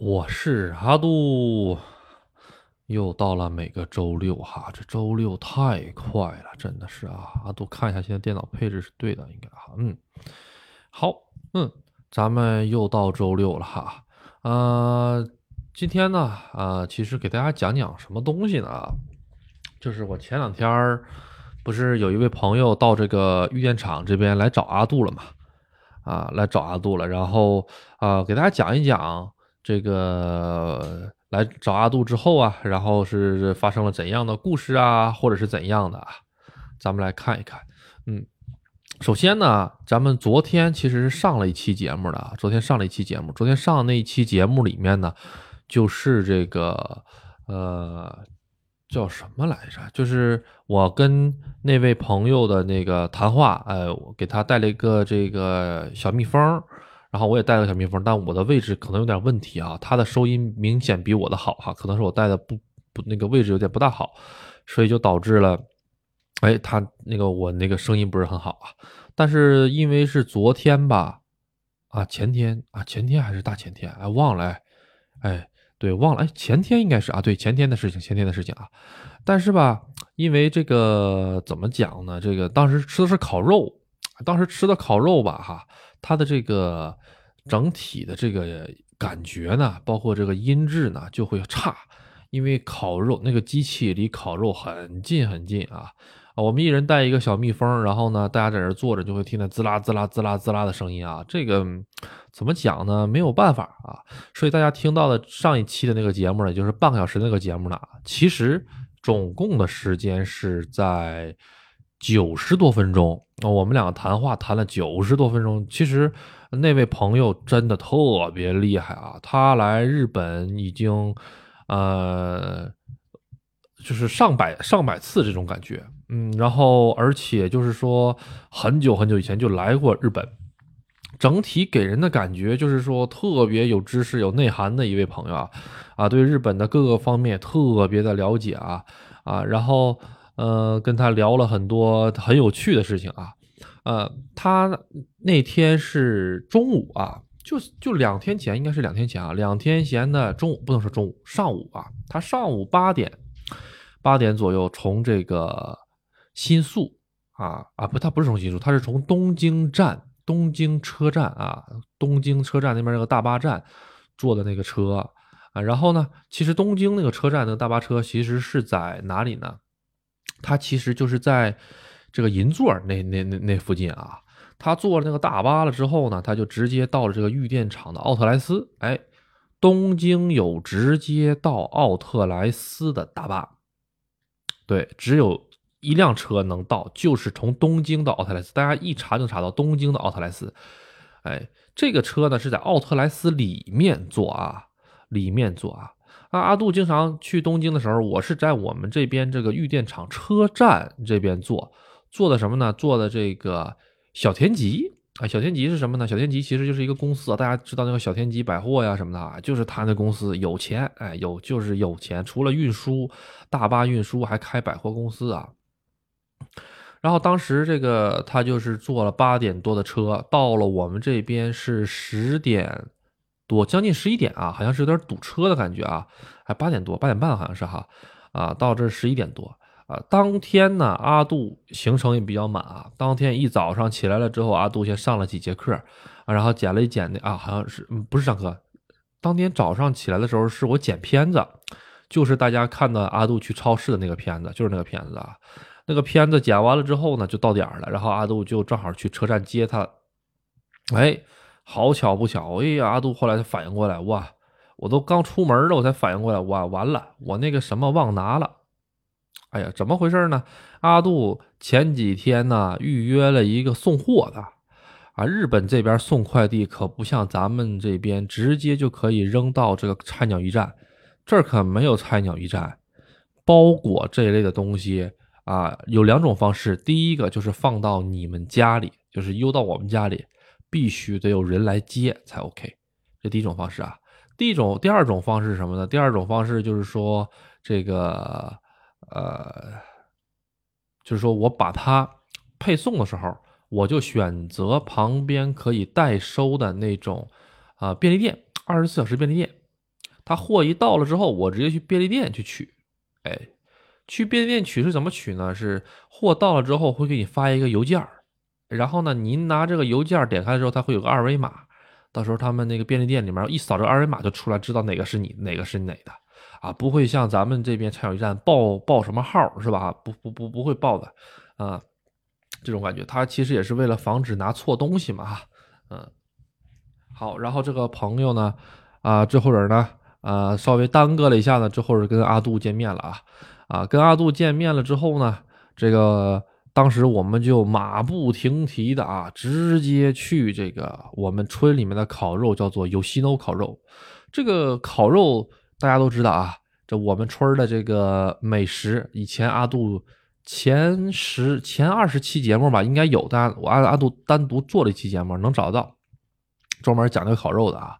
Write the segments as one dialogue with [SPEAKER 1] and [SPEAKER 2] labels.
[SPEAKER 1] 我是阿杜，又到了每个周六哈，这周六太快了，真的是啊。阿杜看一下现在电脑配置是对的，应该哈，嗯，好，嗯，咱们又到周六了哈，呃，今天呢，啊，其实给大家讲讲什么东西呢？就是我前两天儿不是有一位朋友到这个玉电厂这边来找阿杜了嘛，啊，来找阿杜了，然后啊，给大家讲一讲。这个来找阿杜之后啊，然后是发生了怎样的故事啊，或者是怎样的啊？咱们来看一看。嗯，首先呢，咱们昨天其实是上了一期节目的啊，昨天上了一期节目，昨天上的那一期节目里面呢，就是这个呃叫什么来着？就是我跟那位朋友的那个谈话，哎，我给他带了一个这个小蜜蜂。然后我也带了小蜜蜂，但我的位置可能有点问题啊，它的收音明显比我的好哈，可能是我带的不不那个位置有点不大好，所以就导致了，哎，它那个我那个声音不是很好啊。但是因为是昨天吧，啊前天啊前天还是大前天，哎忘了，哎对忘了，哎前天应该是啊对前天的事情前天的事情啊。但是吧，因为这个怎么讲呢？这个当时吃的是烤肉，当时吃的烤肉吧哈。它的这个整体的这个感觉呢，包括这个音质呢，就会差，因为烤肉那个机器离烤肉很近很近啊！我们一人带一个小蜜蜂，然后呢，大家在这坐着就会听到滋啦滋啦滋啦滋啦的声音啊。这个怎么讲呢？没有办法啊。所以大家听到的上一期的那个节目呢，就是半个小时那个节目呢，其实总共的时间是在。九十多分钟，我们两个谈话谈了九十多分钟。其实那位朋友真的特别厉害啊！他来日本已经，呃，就是上百上百次这种感觉，嗯，然后而且就是说很久很久以前就来过日本，整体给人的感觉就是说特别有知识、有内涵的一位朋友啊，啊，对日本的各个方面特别的了解啊，啊，然后。呃，跟他聊了很多很有趣的事情啊，呃，他那天是中午啊，就就两天前，应该是两天前啊，两天前的中午，不能说中午，上午啊，他上午八点，八点左右从这个新宿啊啊不，他不是从新宿，他是从东京站，东京车站啊，东京车站那边那个大巴站坐的那个车啊，然后呢，其实东京那个车站那个大巴车其实是在哪里呢？他其实就是在这个银座那那那那附近啊。他坐了那个大巴了之后呢，他就直接到了这个玉电厂的奥特莱斯。哎，东京有直接到奥特莱斯的大巴，对，只有一辆车能到，就是从东京到奥特莱斯。大家一查就查到东京的奥特莱斯。哎，这个车呢是在奥特莱斯里面坐啊，里面坐啊。啊，阿杜经常去东京的时候，我是在我们这边这个玉电厂车站这边坐，坐的什么呢？坐的这个小田急啊，小田急是什么呢？小田急其实就是一个公司啊，大家知道那个小田急百货呀什么的啊，就是他那公司有钱，哎，有就是有钱，除了运输大巴运输，还开百货公司啊。然后当时这个他就是坐了八点多的车，到了我们这边是十点。多将近十一点啊，好像是有点堵车的感觉啊，还八点多八点半好像是哈，啊到这十一点多啊。当天呢，阿杜行程也比较满啊。当天一早上起来了之后，阿杜先上了几节课，然后剪了一剪那啊，好像是不是上课？当天早上起来的时候是我剪片子，就是大家看到阿杜去超市的那个片子，就是那个片子啊。那个片子剪完了之后呢，就到点了，然后阿杜就正好去车站接他，哎。好巧不巧，哎呀，阿杜后来才反应过来，哇，我都刚出门了，我才反应过来，哇，完了，我那个什么忘拿了，哎呀，怎么回事呢？阿杜前几天呢预约了一个送货的，啊，日本这边送快递可不像咱们这边直接就可以扔到这个菜鸟驿站，这儿可没有菜鸟驿站，包裹这一类的东西啊，有两种方式，第一个就是放到你们家里，就是邮到我们家里。必须得有人来接才 OK，这第一种方式啊。第一种、第二种方式是什么呢？第二种方式就是说，这个呃，就是说我把它配送的时候，我就选择旁边可以代收的那种啊便利店，二十四小时便利店他货一到了之后，我直接去便利店去取。哎，去便利店取是怎么取呢？是货到了之后会给你发一个邮件然后呢，您拿这个邮件点开之后，它会有个二维码，到时候他们那个便利店里面一扫这个二维码就出来，知道哪个是你，哪个是哪的啊，不会像咱们这边菜鸟驿站报报什么号是吧？不不不不会报的啊。这种感觉，他其实也是为了防止拿错东西嘛，嗯，好，然后这个朋友呢，啊，这会儿呢，啊，稍微耽搁了一下呢，之后是跟阿杜见面了啊，啊，跟阿杜见面了之后呢，这个当时我们就马不停蹄的啊，直接去这个我们村里面的烤肉，叫做有西 no 烤肉，这个烤肉大家都知道啊，这我们村的这个美食，以前阿杜。前十前二十期节目吧，应该有的。我阿阿杜单独做了一期节目，能找到，专门讲那个烤肉的啊。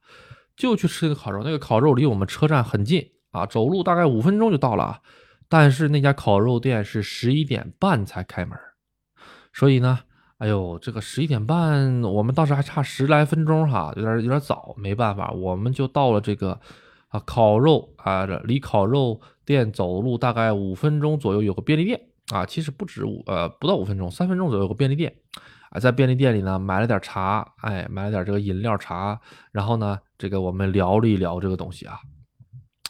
[SPEAKER 1] 就去吃那个烤肉，那个烤肉离我们车站很近啊，走路大概五分钟就到了啊。但是那家烤肉店是十一点半才开门，所以呢，哎呦，这个十一点半，我们当时还差十来分钟哈，有点有点早，没办法，我们就到了这个啊烤肉啊，离烤肉店走路大概五分钟左右有个便利店。啊，其实不止五呃不到五分钟，三分钟左右有个便利店，啊，在便利店里呢买了点茶，哎，买了点这个饮料茶，然后呢，这个我们聊了一聊这个东西啊，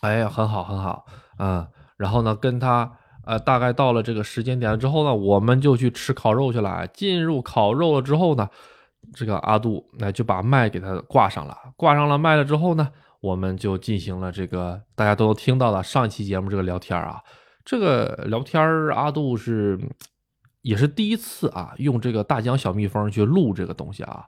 [SPEAKER 1] 哎呀，很好很好，嗯，然后呢跟他呃大概到了这个时间点了之后呢，我们就去吃烤肉去了。进入烤肉了之后呢，这个阿杜那就把麦给他挂上了，挂上了麦了之后呢，我们就进行了这个大家都听到的上一期节目这个聊天啊。这个聊天阿杜是也是第一次啊，用这个大疆小蜜蜂去录这个东西啊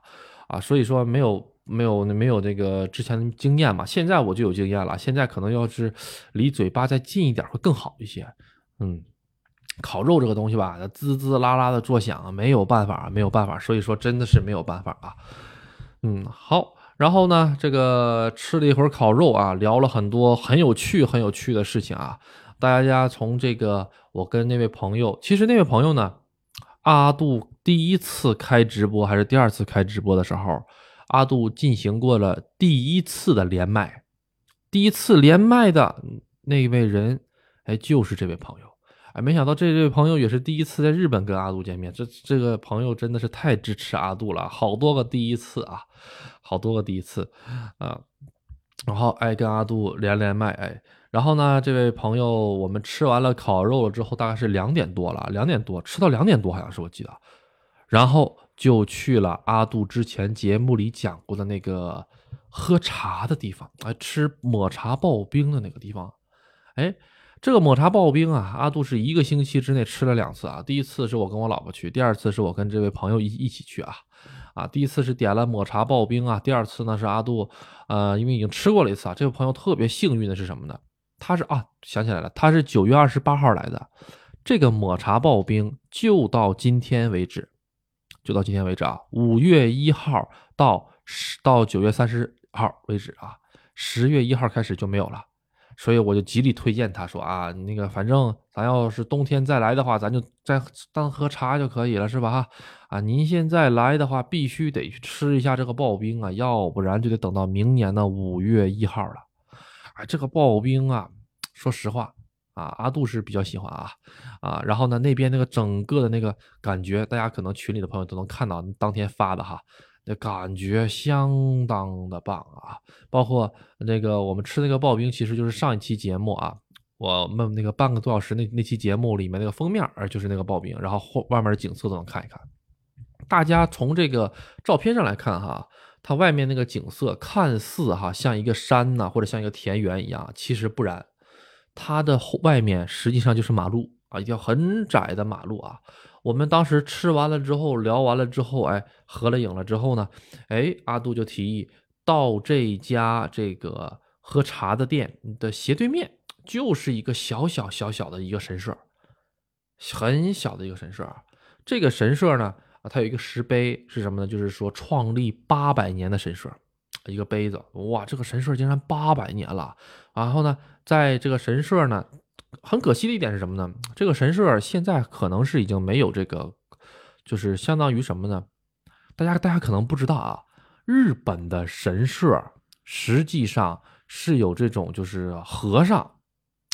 [SPEAKER 1] 啊，所以说没有没有没有这个之前的经验嘛，现在我就有经验了，现在可能要是离嘴巴再近一点会更好一些。嗯，烤肉这个东西吧，滋滋啦啦的作响，没有办法，没有办法，所以说真的是没有办法啊。嗯，好，然后呢，这个吃了一会儿烤肉啊，聊了很多很有趣很有趣的事情啊。大家从这个，我跟那位朋友，其实那位朋友呢，阿杜第一次开直播还是第二次开直播的时候，阿杜进行过了第一次的连麦，第一次连麦的那位人，哎，就是这位朋友，哎，没想到这位朋友也是第一次在日本跟阿杜见面，这这个朋友真的是太支持阿杜了，好多个第一次啊，好多个第一次啊，然后哎，跟阿杜连连麦，哎。然后呢，这位朋友，我们吃完了烤肉了之后，大概是两点多了，两点多吃到两点多，好像是我记得，然后就去了阿杜之前节目里讲过的那个喝茶的地方，哎，吃抹茶刨冰的那个地方，哎，这个抹茶刨冰啊，阿杜是一个星期之内吃了两次啊，第一次是我跟我老婆去，第二次是我跟这位朋友一一起去啊，啊，第一次是点了抹茶刨冰啊，第二次呢是阿杜，呃，因为已经吃过了一次啊，这位朋友特别幸运的是什么呢？他是啊，想起来了，他是九月二十八号来的。这个抹茶刨冰就到今天为止，就到今天为止啊。五月一号到十到九月三十号为止啊，十月一号开始就没有了。所以我就极力推荐他说啊，那个反正咱要是冬天再来的话，咱就再当喝茶就可以了，是吧？哈啊，您现在来的话，必须得去吃一下这个刨冰啊，要不然就得等到明年的五月一号了。啊，这个刨冰啊，说实话啊，阿杜是比较喜欢啊啊。然后呢，那边那个整个的那个感觉，大家可能群里的朋友都能看到当天发的哈，那感觉相当的棒啊。包括那个我们吃那个刨冰，其实就是上一期节目啊，我们那个半个多小时那那期节目里面那个封面儿，就是那个刨冰，然后后外面的景色都能看一看。大家从这个照片上来看哈。它外面那个景色看似哈像一个山呐，或者像一个田园一样，其实不然，它的外面实际上就是马路啊，一条很窄的马路啊。我们当时吃完了之后，聊完了之后，哎，合了影了之后呢，哎，阿杜就提议到这家这个喝茶的店的斜对面，就是一个小小小小的一个神社，很小的一个神社啊。这个神社呢。啊，它有一个石碑是什么呢？就是说创立八百年的神社，一个杯子。哇，这个神社竟然八百年了。然后呢，在这个神社呢，很可惜的一点是什么呢？这个神社现在可能是已经没有这个，就是相当于什么呢？大家大家可能不知道啊，日本的神社实际上是有这种就是和尚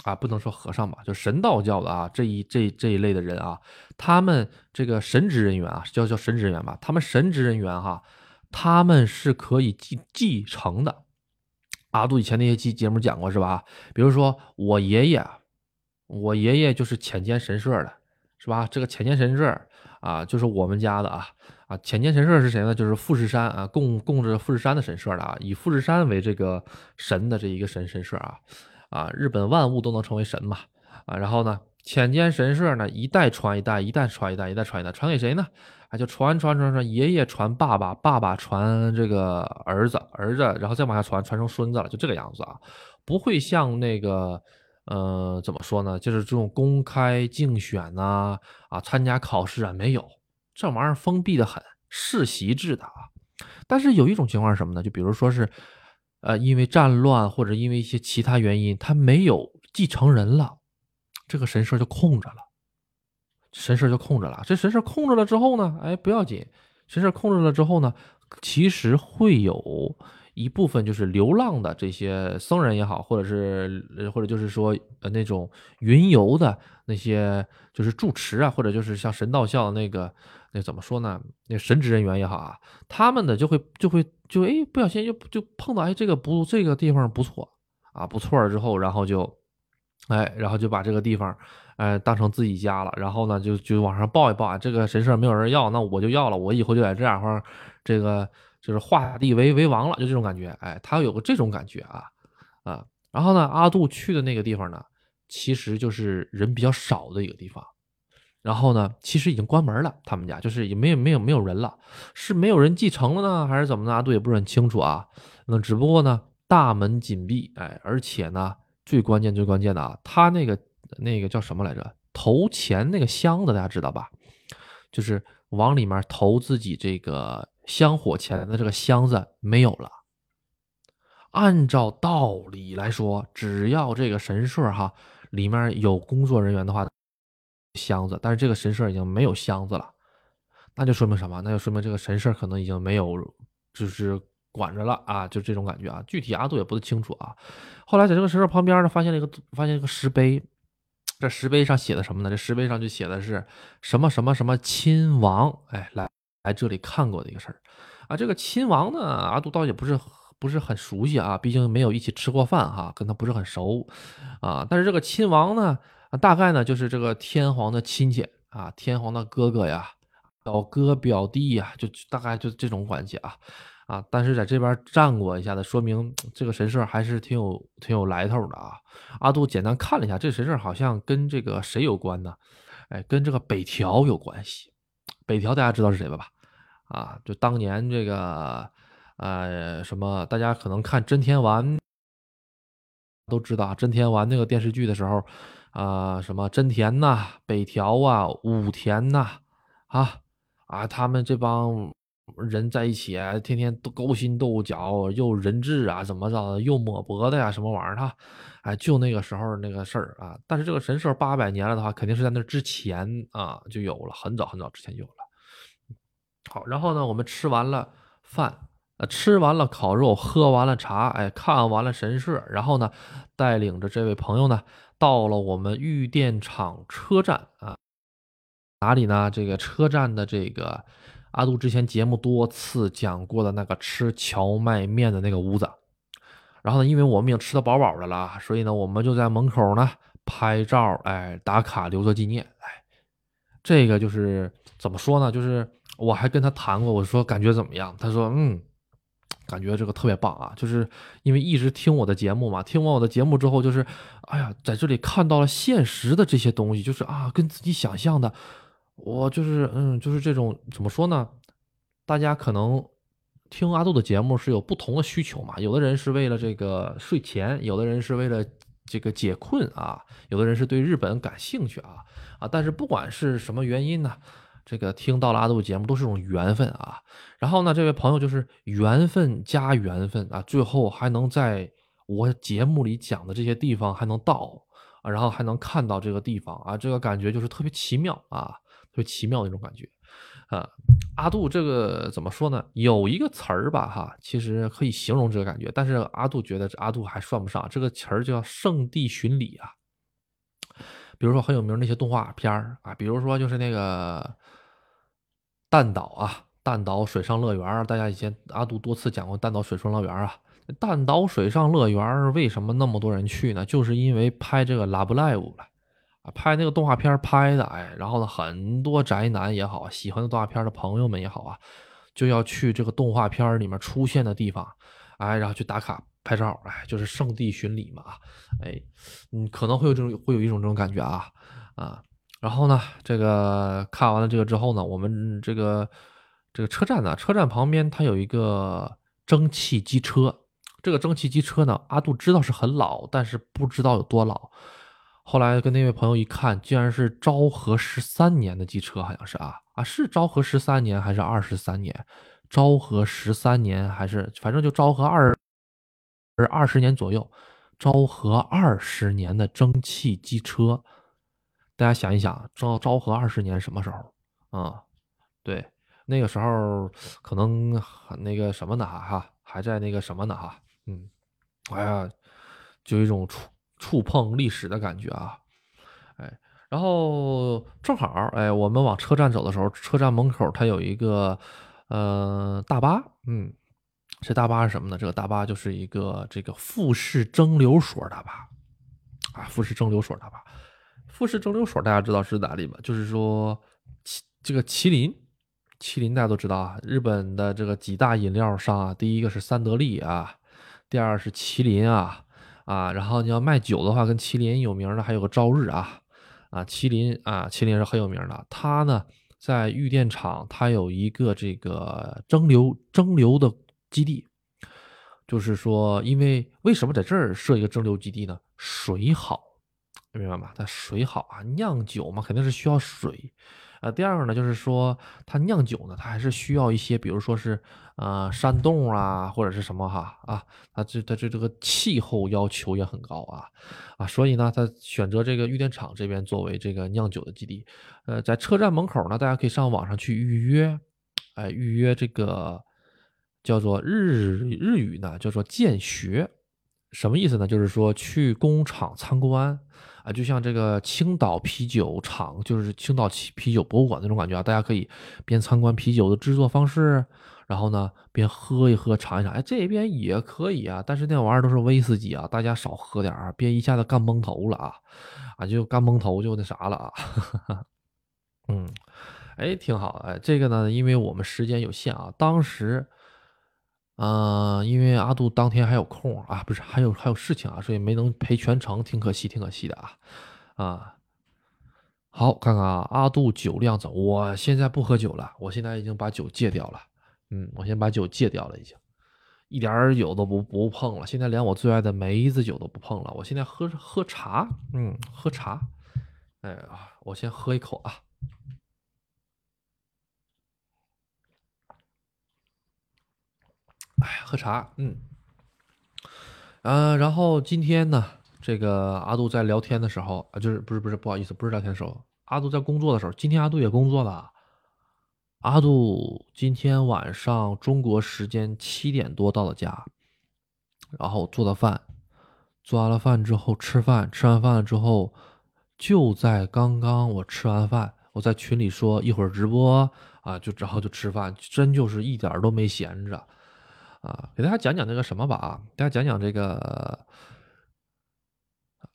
[SPEAKER 1] 啊，不能说和尚吧，就神道教的啊这一这这一类的人啊，他们这个神职人员啊，叫叫神职人员吧，他们神职人员哈，他们是可以继继承的。阿杜以前那些期节目讲过是吧？比如说我爷爷，我爷爷就是浅间神社的，是吧？这个浅间神社啊，就是我们家的啊啊！浅间神社是谁呢？就是富士山啊，供供着富士山的神社的啊，以富士山为这个神的这一个神神社啊啊！日本万物都能成为神嘛啊！然后呢，浅间神社呢一代传一代，一代传一代，一代传一代，传给谁呢？啊，就传传传传，爷爷传爸爸，爸爸传这个儿子，儿子，然后再往下传，传成孙子了，就这个样子啊，不会像那个，呃，怎么说呢？就是这种公开竞选呐，啊，参加考试啊，没有，这玩意儿封闭的很，世袭制的啊。但是有一种情况是什么呢？就比如说是，呃，因为战乱或者因为一些其他原因，他没有继承人了，这个神社就空着了。神社就空着了，这神社空着了之后呢，哎，不要紧，神社空着了之后呢，其实会有一部分就是流浪的这些僧人也好，或者是或者就是说呃那种云游的那些就是住持啊，或者就是像神道教那个那怎么说呢，那神职人员也好啊，他们的就会就会就哎不小心就就碰到哎这个不这个地方不错啊不错了之后，然后就哎然后就把这个地方。哎，当成自己家了，然后呢，就就往上报一报啊，这个神社没有人要，那我就要了，我以后就在这样儿，这个就是画地为为王了，就这种感觉。哎，他有个这种感觉啊啊。然后呢，阿杜去的那个地方呢，其实就是人比较少的一个地方。然后呢，其实已经关门了，他们家就是也没有没有没有人了，是没有人继承了呢，还是怎么呢？阿杜也不是很清楚啊。那只不过呢，大门紧闭，哎，而且呢，最关键最关键的啊，他那个。那个叫什么来着？投钱那个箱子，大家知道吧？就是往里面投自己这个香火钱的这个箱子没有了。按照道理来说，只要这个神社哈里面有工作人员的话，箱子，但是这个神社已经没有箱子了，那就说明什么？那就说明这个神社可能已经没有，就是管着了啊，就这种感觉啊。具体阿杜也不太清楚啊。后来在这个神社旁边呢，发现了一个发现一个石碑。这石碑上写的什么呢？这石碑上就写的是什么什么什么亲王，哎，来来这里看过的一个事儿啊。这个亲王呢，阿杜倒也不是不是很熟悉啊，毕竟没有一起吃过饭哈，跟他不是很熟啊。但是这个亲王呢，大概呢就是这个天皇的亲戚啊，天皇的哥哥呀，表哥表弟呀，就大概就这种关系啊。啊，但是在这边站过一下子，说明这个神社还是挺有挺有来头的啊。阿杜简单看了一下，这神社好像跟这个谁有关呢？哎，跟这个北条有关系。北条大家知道是谁了吧？啊，就当年这个呃什么，大家可能看真田丸都知道真田丸那个电视剧的时候啊，什么真田呐、北条啊、武田呐，啊啊，他们这帮。人在一起，天天都勾心斗角，又人质啊，怎么着，又抹脖子呀，什么玩意儿？他，哎，就那个时候那个事儿啊。但是这个神社八百年了的话，肯定是在那之前啊就有了，很早很早之前就有了。然后呢，我们吃完了饭，呃，吃完了烤肉，喝完了茶，哎，看完了神社，然后呢，带领着这位朋友呢，到了我们玉电厂车站啊，哪里呢？这个车站的这个。阿杜之前节目多次讲过的那个吃荞麦面的那个屋子，然后呢，因为我们已经吃的饱饱的了，所以呢，我们就在门口呢拍照，哎，打卡留作纪念。哎，这个就是怎么说呢？就是我还跟他谈过，我说感觉怎么样？他说，嗯，感觉这个特别棒啊，就是因为一直听我的节目嘛，听完我的节目之后，就是哎呀，在这里看到了现实的这些东西，就是啊，跟自己想象的。我就是，嗯，就是这种怎么说呢？大家可能听阿杜的节目是有不同的需求嘛。有的人是为了这个睡前，有的人是为了这个解困啊，有的人是对日本感兴趣啊啊。但是不管是什么原因呢，这个听到了阿杜节目都是种缘分啊。然后呢，这位朋友就是缘分加缘分啊，最后还能在我节目里讲的这些地方还能到啊，然后还能看到这个地方啊，这个感觉就是特别奇妙啊。特别奇妙的一种感觉，啊，阿杜这个怎么说呢？有一个词儿吧，哈，其实可以形容这个感觉，但是阿杜觉得阿杜还算不上这个词儿，叫圣地巡礼啊。比如说很有名那些动画片儿啊，比如说就是那个弹岛啊，弹岛水上乐园大家以前阿杜多次讲过弹岛水上乐园啊。弹岛水上乐园为什么那么多人去呢？就是因为拍这个《Love Live》了啊，拍那个动画片拍的，哎，然后呢，很多宅男也好，喜欢的动画片的朋友们也好啊，就要去这个动画片里面出现的地方，哎，然后去打卡拍照，哎，就是圣地巡礼嘛，哎，嗯，可能会有这种会有一种这种感觉啊啊，然后呢，这个看完了这个之后呢，我们这个这个车站呢，车站旁边它有一个蒸汽机车。这个蒸汽机车呢，阿杜知道是很老，但是不知道有多老。后来跟那位朋友一看，竟然是昭和十三年的机车，好像是啊啊，是昭和十三年还是二十三年？昭和十三年还是反正就昭和二二十年左右。昭和二十年的蒸汽机车，大家想一想，昭昭和二十年什么时候啊？对，那个时候可能很那个什么呢？哈，还在那个什么呢？哈。嗯，哎呀，就有一种触触碰历史的感觉啊，哎，然后正好，哎，我们往车站走的时候，车站门口它有一个呃大巴，嗯，这大巴是什么呢？这个大巴就是一个这个富士蒸馏所大巴啊，富士蒸馏所大巴，富士蒸馏所大家知道是哪里吗？就是说，这个麒麟，麒麟大家都知道啊，日本的这个几大饮料商啊，第一个是三得利啊。第二是麒麟啊啊，然后你要卖酒的话，跟麒麟有名的还有个朝日啊啊，麒麟啊，麒麟是很有名的。它呢在玉电厂，它有一个这个蒸馏蒸馏的基地，就是说，因为为什么在这儿设一个蒸馏基地呢？水好，明白吗？它水好啊，酿酒嘛，肯定是需要水。呃，第二个呢，就是说它酿酒呢，它还是需要一些，比如说是呃山洞啊，或者是什么哈啊，它这它这这个气候要求也很高啊啊，所以呢，它选择这个玉电厂这边作为这个酿酒的基地。呃，在车站门口呢，大家可以上网上去预约，哎，预约这个叫做日日语呢，叫做见学，什么意思呢？就是说去工厂参观。啊，就像这个青岛啤酒厂，就是青岛啤啤酒博物馆那种感觉啊，大家可以边参观啤酒的制作方式，然后呢边喝一喝尝一尝。哎，这边也可以啊，但是那玩意儿都是威士忌啊，大家少喝点儿，别一下子干蒙头了啊，啊就干蒙头就那啥了啊。嗯，哎，挺好哎，这个呢，因为我们时间有限啊，当时。嗯，因为阿杜当天还有空啊，不是还有还有事情啊，所以没能陪全程，挺可惜，挺可惜的啊啊。好，看看啊，阿杜酒量怎？我现在不喝酒了，我现在已经把酒戒掉了。嗯，我先把酒戒掉了，已经一点酒都不不碰了。现在连我最爱的梅子酒都不碰了。我现在喝喝茶，嗯，喝茶。哎呀，我先喝一口啊。哎，喝茶，嗯，嗯，然后今天呢，这个阿杜在聊天的时候啊，就是不是不是不好意思，不是聊天的时候，阿杜在工作的时候，今天阿杜也工作了。阿杜今天晚上中国时间七点多到了家，然后做的饭，做完了饭之后吃饭，吃完饭了之后，就在刚刚我吃完饭，我在群里说一会儿直播啊，就然后就吃饭，真就是一点都没闲着。啊，给大家讲讲那个什么吧啊，大家讲讲这个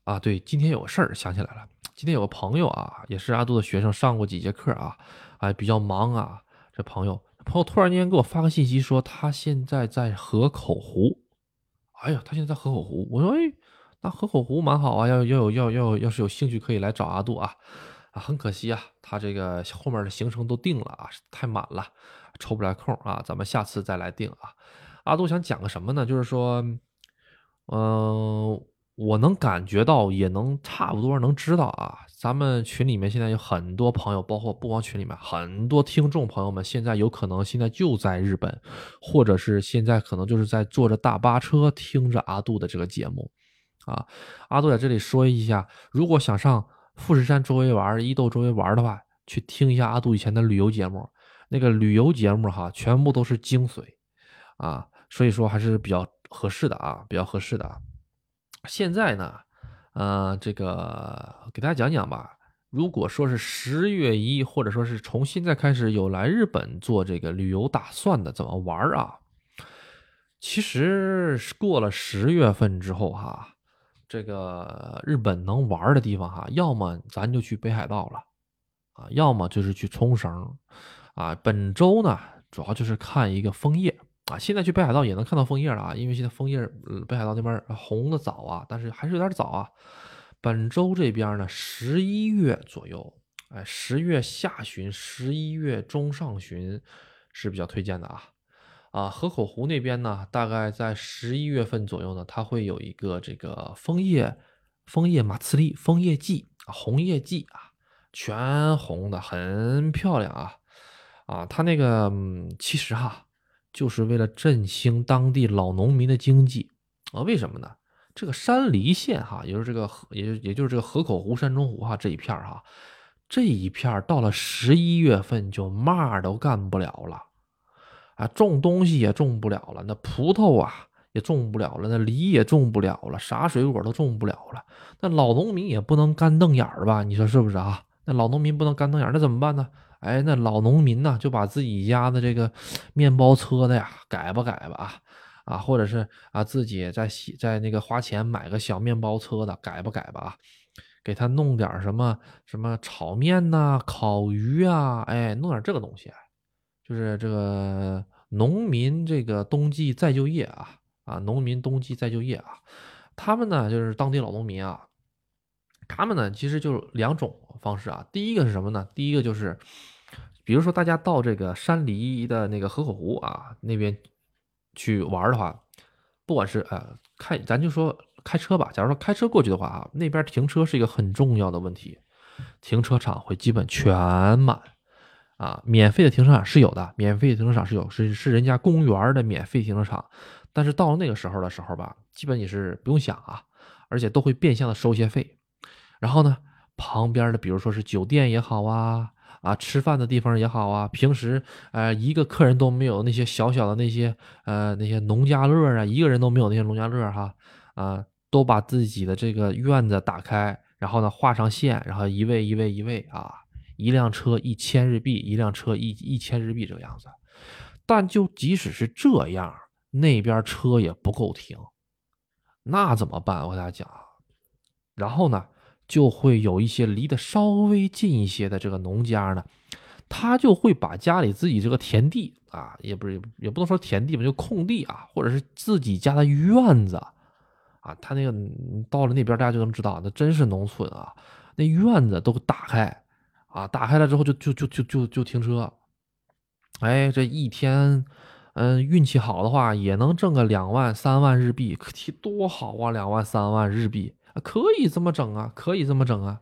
[SPEAKER 1] 啊，对，今天有个事儿想起来了，今天有个朋友啊，也是阿杜的学生，上过几节课啊，哎，比较忙啊，这朋友，朋友突然间给我发个信息说他现在在河口湖，哎呀，他现在在河口湖，我说哎，那河口湖蛮好啊，要要有要要要是有兴趣可以来找阿杜啊，啊，很可惜啊，他这个后面的行程都定了啊，太满了，抽不来空啊，咱们下次再来定啊。阿杜想讲个什么呢？就是说，嗯，我能感觉到，也能差不多能知道啊。咱们群里面现在有很多朋友，包括不光群里面很多听众朋友们，现在有可能现在就在日本，或者是现在可能就是在坐着大巴车听着阿杜的这个节目啊。阿杜在这里说一下，如果想上富士山周围玩、伊豆周围玩的话，去听一下阿杜以前的旅游节目。那个旅游节目哈，全部都是精髓啊，所以说还是比较合适的啊，比较合适的啊。现在呢，呃，这个给大家讲讲吧。如果说是十月一，或者说是从现在开始有来日本做这个旅游打算的，怎么玩啊？其实过了十月份之后哈，这个日本能玩的地方哈，要么咱就去北海道了啊，要么就是去冲绳啊。本周呢，主要就是看一个枫叶啊。现在去北海道也能看到枫叶了啊，因为现在枫叶北海道那边红的早啊，但是还是有点早啊。本周这边呢，十一月左右，哎，十月下旬、十一月中上旬是比较推荐的啊。啊，河口湖那边呢，大概在十一月份左右呢，它会有一个这个枫叶枫叶马刺利枫叶季啊，红叶季啊，全红的，很漂亮啊。啊，它那个其实哈，就是为了振兴当地老农民的经济啊。为什么呢？这个山梨县哈，也就是这个河，也就也就是这个河口湖、山中湖哈这一片哈，这一片到了十一月份就嘛都干不了了啊，种东西也种不了了，那葡萄啊也种不了了，那梨也种不了了，啥水果都种不了了。那老农民也不能干瞪眼儿吧？你说是不是啊？那老农民不能干瞪眼，那怎么办呢？哎，那老农民呢就把自己家的这个面包车的呀改吧改吧啊。啊，或者是啊，自己在洗在那个花钱买个小面包车的，改吧改吧啊，给他弄点什么什么炒面呐、烤鱼啊，哎，弄点这个东西，就是这个农民这个冬季再就业啊啊，农民冬季再就业啊，他们呢就是当地老农民啊，他们呢其实就两种方式啊，第一个是什么呢？第一个就是，比如说大家到这个山梨的那个河口湖啊那边。去玩的话，不管是呃开，咱就说开车吧。假如说开车过去的话啊，那边停车是一个很重要的问题，停车场会基本全满啊。免费的停车场是有的，免费的停车场是有，是是人家公园的免费停车场。但是到那个时候的时候吧，基本你是不用想啊，而且都会变相的收些费。然后呢，旁边的比如说是酒店也好啊。啊，吃饭的地方也好啊，平时呃一个客人都没有，那些小小的那些呃那些农家乐啊，一个人都没有那些农家乐哈啊，都把自己的这个院子打开，然后呢画上线，然后一位一位一位啊，一辆车一千日币，一辆车一一千日币这个样子。但就即使是这样，那边车也不够停，那怎么办？我跟大家讲啊，然后呢？就会有一些离得稍微近一些的这个农家呢，他就会把家里自己这个田地啊，也不是也不能说田地吧，就空地啊，或者是自己家的院子啊，他那个到了那边大家就能知道，那真是农村啊，那院子都打开啊，打开了之后就就就就就就停车，哎，这一天，嗯，运气好的话也能挣个两万三万日币，可提多好啊，两万三万日币。啊，可以这么整啊，可以这么整啊，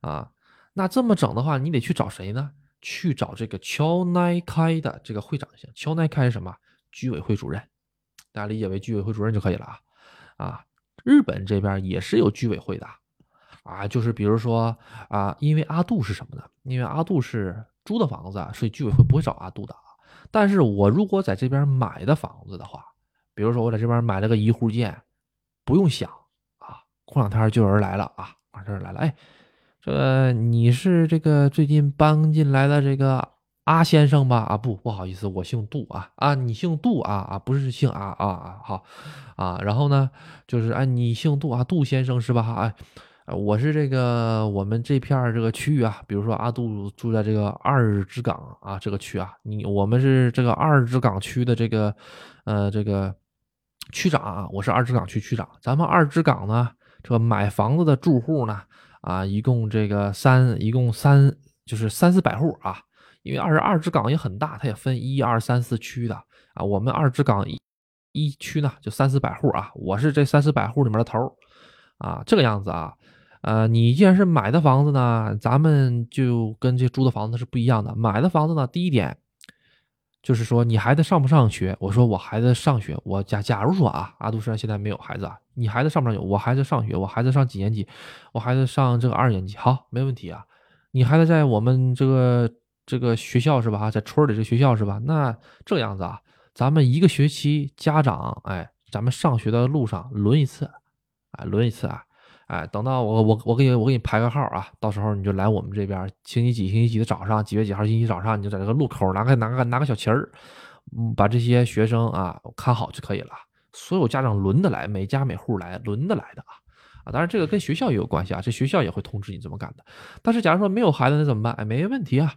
[SPEAKER 1] 啊，那这么整的话，你得去找谁呢？去找这个乔奈开的这个会长先。乔奈开是什么？居委会主任，大家理解为居委会主任就可以了啊。啊，日本这边也是有居委会的啊，就是比如说啊，因为阿杜是什么呢？因为阿杜是租的房子，所以居委会不会找阿杜的啊。但是我如果在这边买的房子的话，比如说我在这边买了个一户建，不用想。过两天就有人来了啊！马上来了，哎，这你是这个最近搬进来的这个阿先生吧？啊，不，不好意思，我姓杜啊啊，你姓杜啊啊，不是姓阿啊啊，好啊。然后呢，就是哎，你姓杜啊，杜先生是吧？哎，我是这个我们这片这个区域啊，比如说阿杜住在这个二之港啊这个区啊，你我们是这个二之港区的这个呃这个区长啊，我是二之港区区长，咱们二之港呢。这买房子的住户呢，啊，一共这个三，一共三，就是三四百户啊。因为二十二支港也很大，它也分一二三四区的啊。我们二支港一一区呢，就三四百户啊。我是这三四百户里面的头啊，这个样子啊。呃，你既然是买的房子呢，咱们就跟这租的房子是不一样的。买的房子呢，第一点。就是说，你孩子上不上学？我说我孩子上学。我假假如说啊，阿杜虽然现在没有孩子啊，你孩子上不上学？我孩子上学，我孩子上几年级？我孩子上这个二年级。好，没问题啊。你孩子在我们这个这个学校是吧？在村里这学校是吧？那这样子啊，咱们一个学期家长哎，咱们上学的路上轮一次，哎，轮一次啊，哎，等到我我我给你我给你排个号啊，到时候你就来我们这边，星期几星期几的早上，几月几号星期早上，你就在这个路口拿个拿个拿个小旗儿，嗯，把这些学生啊看好就可以了。所有家长轮的来，每家每户来，轮的来的啊。啊，当然这个跟学校也有关系啊，这学校也会通知你这么干的。但是假如说没有孩子，那怎么办？哎，没问题啊。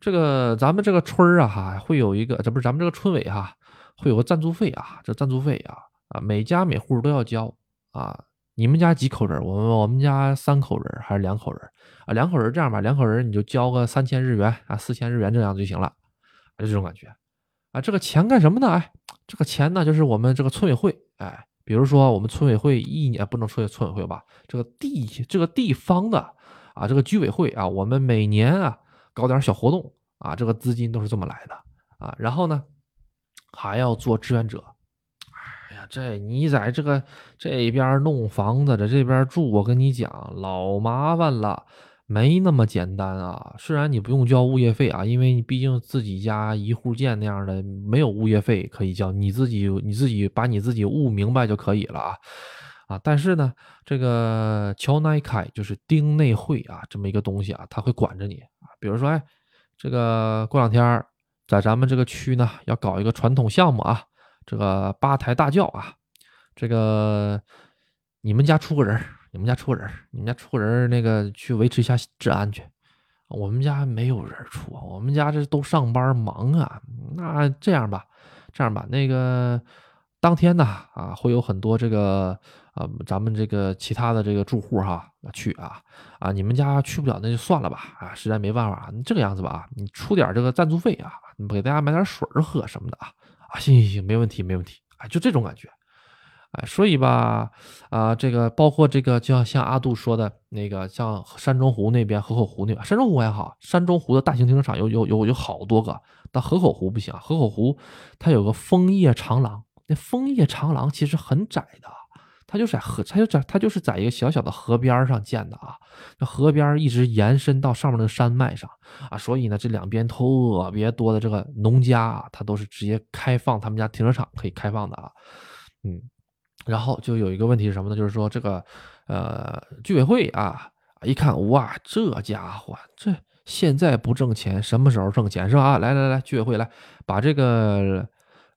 [SPEAKER 1] 这个咱们这个村儿啊，哈，会有一个，这不是咱们这个村委哈，会有个赞助费啊。这赞助费啊，啊，每家每户都要交啊。你们家几口人？我们我们家三口人还是两口人啊？两口人这样吧，两口人你就交个三千日元啊，四千日元这样就行了，就这种感觉这个钱干什么呢？哎，这个钱呢，就是我们这个村委会，哎。比如说，我们村委会一年不能说村委会吧，这个地这个地方的啊，这个居委会啊，我们每年啊搞点小活动啊，这个资金都是这么来的啊。然后呢，还要做志愿者。哎呀，这你在这个这边弄房子，在这边住，我跟你讲，老麻烦了。没那么简单啊！虽然你不用交物业费啊，因为你毕竟自己家一户建那样的，没有物业费可以交，你自己你自己把你自己悟明白就可以了啊啊！但是呢，这个乔奈开就是丁内会啊，这么一个东西啊，他会管着你啊。比如说，哎，这个过两天在咱们这个区呢，要搞一个传统项目啊，这个八抬大轿啊，这个你们家出个人。你们家出人，你们家出人，那个去维持一下治安去。我们家没有人出，我们家这都上班忙啊。那这样吧，这样吧，那个当天呢，啊，会有很多这个啊，咱们这个其他的这个住户哈去啊啊，你们家去不了那就算了吧啊，实在没办法，你这个样子吧，你出点这个赞助费啊，你给大家买点水喝什么的啊啊，行行行，没问题没问题，啊，就这种感觉。哎，所以吧，啊，这个包括这个，就像像阿杜说的那个，像山中湖那边河口湖那边，山中湖还好，山中湖的大型停车场有有有有好多个，但河口湖不行，河口湖它有个枫叶长廊，那枫叶长廊其实很窄的，它就在河，它就在它就是在一个小小的河边上建的啊，那河边一直延伸到上面的山脉上啊，所以呢，这两边特别多的这个农家啊，它都是直接开放他们家停车场可以开放的啊，嗯。然后就有一个问题是什么呢？就是说这个，呃，居委会啊，一看哇，这家伙这现在不挣钱，什么时候挣钱是吧？来来来，居委会来把这个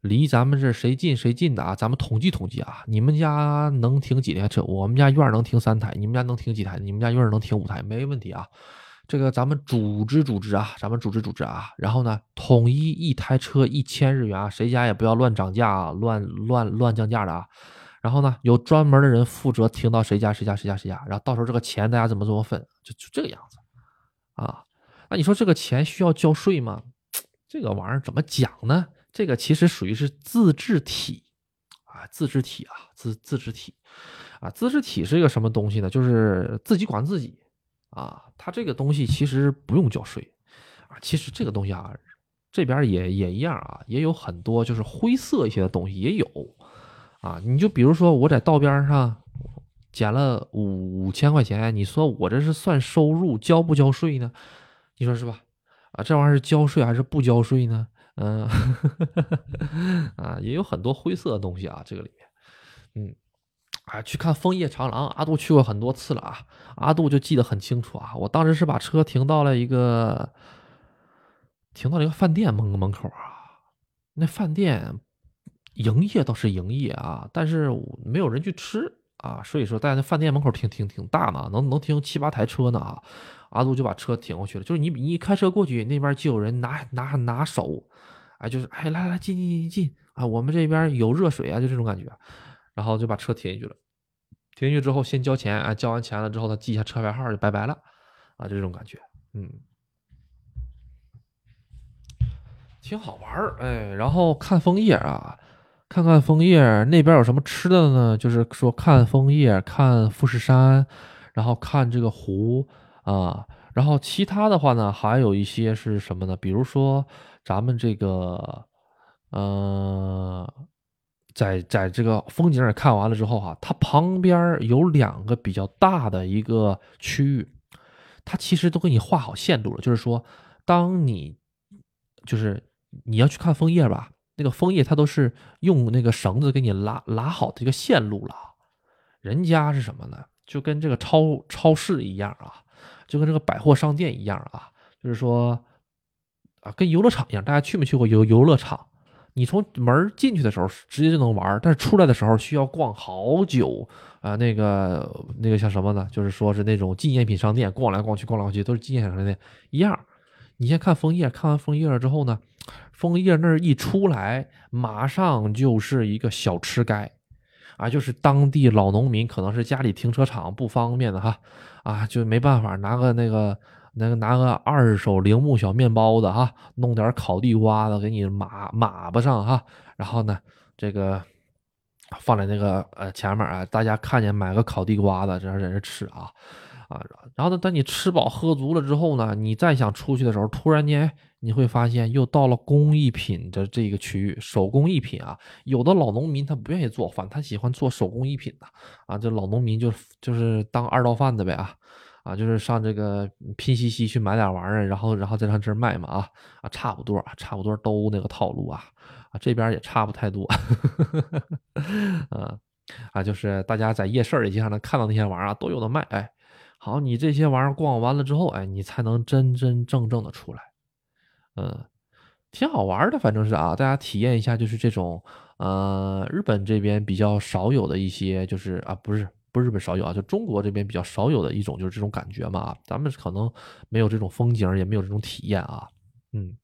[SPEAKER 1] 离咱们这谁近谁近的啊，咱们统计统计啊，你们家能停几台车？我们家院能停三台，你们家能停几台？你们家院能停五台？没问题啊。这个咱们组织组织啊，咱们组织组织啊，然后呢，统一一台车一千日元啊，谁家也不要乱涨价、乱乱乱降价的啊。然后呢，有专门的人负责停到谁家谁家谁家谁家，然后到时候这个钱大家怎么怎么分，就就这个样子，啊，那你说这个钱需要交税吗？这个玩意儿怎么讲呢？这个其实属于是自治体啊，自治体啊，自自治体啊，自治体是一个什么东西呢？就是自己管自己啊，它这个东西其实不用交税啊，其实这个东西啊，这边也也一样啊，也有很多就是灰色一些的东西也有。啊，你就比如说我在道边上捡了五千块钱，你说我这是算收入，交不交税呢？你说是吧？啊，这玩意儿是交税还是不交税呢？嗯，啊，也有很多灰色的东西啊，这个里面，嗯，啊，去看枫叶长廊，阿杜去过很多次了啊，阿杜就记得很清楚啊，我当时是把车停到了一个停到了一个饭店门门口啊，那饭店。营业倒是营业啊，但是没有人去吃啊，所以说在那饭店门口停停挺大呢，能能停七八台车呢啊。阿杜就把车停过去了，就是你你开车过去，那边就有人拿拿拿手，哎，就是哎来来进进进进啊，我们这边有热水啊，就这种感觉，然后就把车停进去了。停进去之后先交钱，啊，交完钱了之后他记一下车牌号就拜拜了啊，就这种感觉，嗯，挺好玩儿哎，然后看枫叶啊。看看枫叶那边有什么吃的呢？就是说看枫叶，看富士山，然后看这个湖啊，然后其他的话呢，还有一些是什么呢？比如说咱们这个，呃，在在这个风景也看完了之后哈，它旁边有两个比较大的一个区域，它其实都给你画好线路了，就是说。当你就是你要去看枫叶吧，那个枫叶它都是用那个绳子给你拉拉好的一个线路了。人家是什么呢？就跟这个超超市一样啊，就跟这个百货商店一样啊，就是说啊，跟游乐场一样。大家去没去过游游乐场？你从门进去的时候直接就能玩，但是出来的时候需要逛好久啊。那个那个像什么呢？就是说是那种纪念品商店，逛来逛去，逛来逛去都是纪念品商店一样。你先看枫叶，看完枫叶了之后呢，枫叶那儿一出来，马上就是一个小吃街。啊，就是当地老农民，可能是家里停车场不方便的哈，啊，就没办法拿个那个那个拿个二手铃木小面包的哈，弄点烤地瓜的给你码码巴上哈，然后呢，这个放在那个呃前面啊，大家看见买个烤地瓜的，这样在这吃啊。啊，然后呢？等你吃饱喝足了之后呢，你再想出去的时候，突然间你会发现又到了工艺品的这个区域，手工艺品啊。有的老农民他不愿意做饭，他喜欢做手工艺品的啊。这老农民就就是当二道贩子呗啊啊，就是上这个拼夕夕去买点玩意儿，然后然后再上这儿卖嘛啊啊，差不多啊差不多都那个套路啊啊，这边也差不太多，啊啊，就是大家在夜市里经常能看到那些玩意儿都有的卖，哎。好，你这些玩意儿逛完了之后，哎，你才能真真正正的出来，嗯，挺好玩的，反正是啊，大家体验一下，就是这种，呃，日本这边比较少有的一些，就是啊，不是不是日本少有啊，就中国这边比较少有的一种，就是这种感觉嘛啊，咱们可能没有这种风景，也没有这种体验啊，嗯。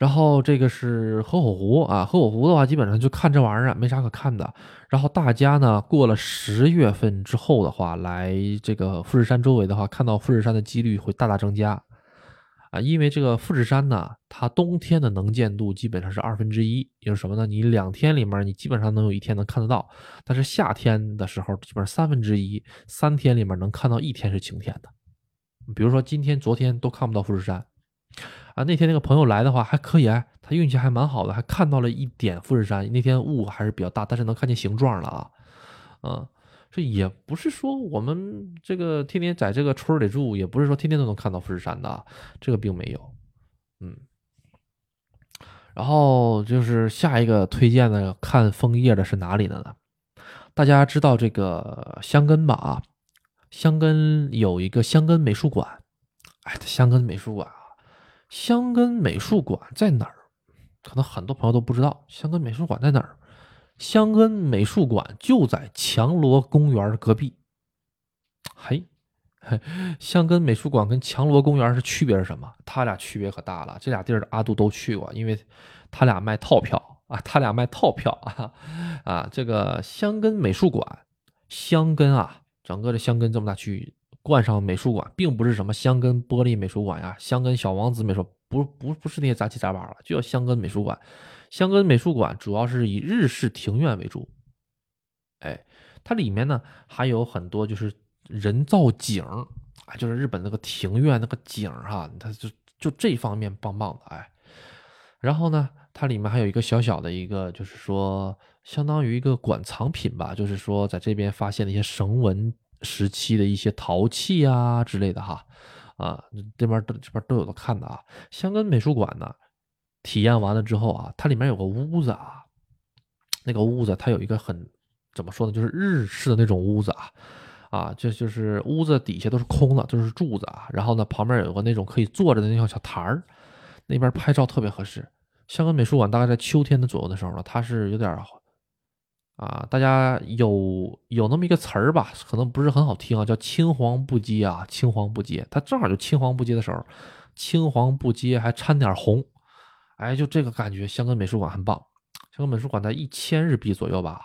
[SPEAKER 1] 然后这个是河口湖啊，河口湖的话，基本上就看这玩意儿没啥可看的。然后大家呢，过了十月份之后的话，来这个富士山周围的话，看到富士山的几率会大大增加啊，因为这个富士山呢，它冬天的能见度基本上是二分之一，也就是什么呢？你两天里面你基本上能有一天能看得到，但是夏天的时候基本上三分之一，三天里面能看到一天是晴天的。比如说今天、昨天都看不到富士山。啊，那天那个朋友来的话还可以啊，他运气还蛮好的，还看到了一点富士山。那天雾还是比较大，但是能看见形状了啊。嗯，这也不是说我们这个天天在这个村里住，也不是说天天都能看到富士山的，这个并没有。嗯，然后就是下一个推荐的看枫叶的是哪里的呢？大家知道这个香根吧？啊，香根有一个香根美术馆。哎，香根美术馆。香根美术馆在哪儿？可能很多朋友都不知道。香根美术馆在哪儿？香根美术馆就在强罗公园隔壁。嘿，嘿香根美术馆跟强罗公园是区别是什么？它俩区别可大了。这俩地儿阿杜都去过，因为他俩卖套票啊，他俩卖套票啊啊！这个香根美术馆，香根啊，整个的香根这么大区域。冠上美术馆，并不是什么香根玻璃美术馆呀，香根小王子美术不不不是那些杂七杂八了，就叫香根美术馆。香根美术馆主要是以日式庭院为主，哎，它里面呢还有很多就是人造景啊，就是日本那个庭院那个景哈，它就就这方面棒棒的哎。然后呢，它里面还有一个小小的一个，就是说相当于一个馆藏品吧，就是说在这边发现了一些绳纹。时期的一些陶器啊之类的哈，啊，这边都这边都有的看的啊。香根美术馆呢，体验完了之后啊，它里面有个屋子啊，那个屋子它有一个很怎么说呢，就是日式的那种屋子啊，啊，就就是屋子底下都是空的，都是柱子啊。然后呢，旁边有个那种可以坐着的那种小台儿，那边拍照特别合适。香根美术馆大概在秋天的左右的时候呢，它是有点。啊，大家有有那么一个词儿吧，可能不是很好听啊，叫青黄不接啊，青黄不接，它正好就青黄不接的时候，青黄不接还掺点红，哎，就这个感觉，香根美术馆很棒。香根美术馆在一千日币左右吧，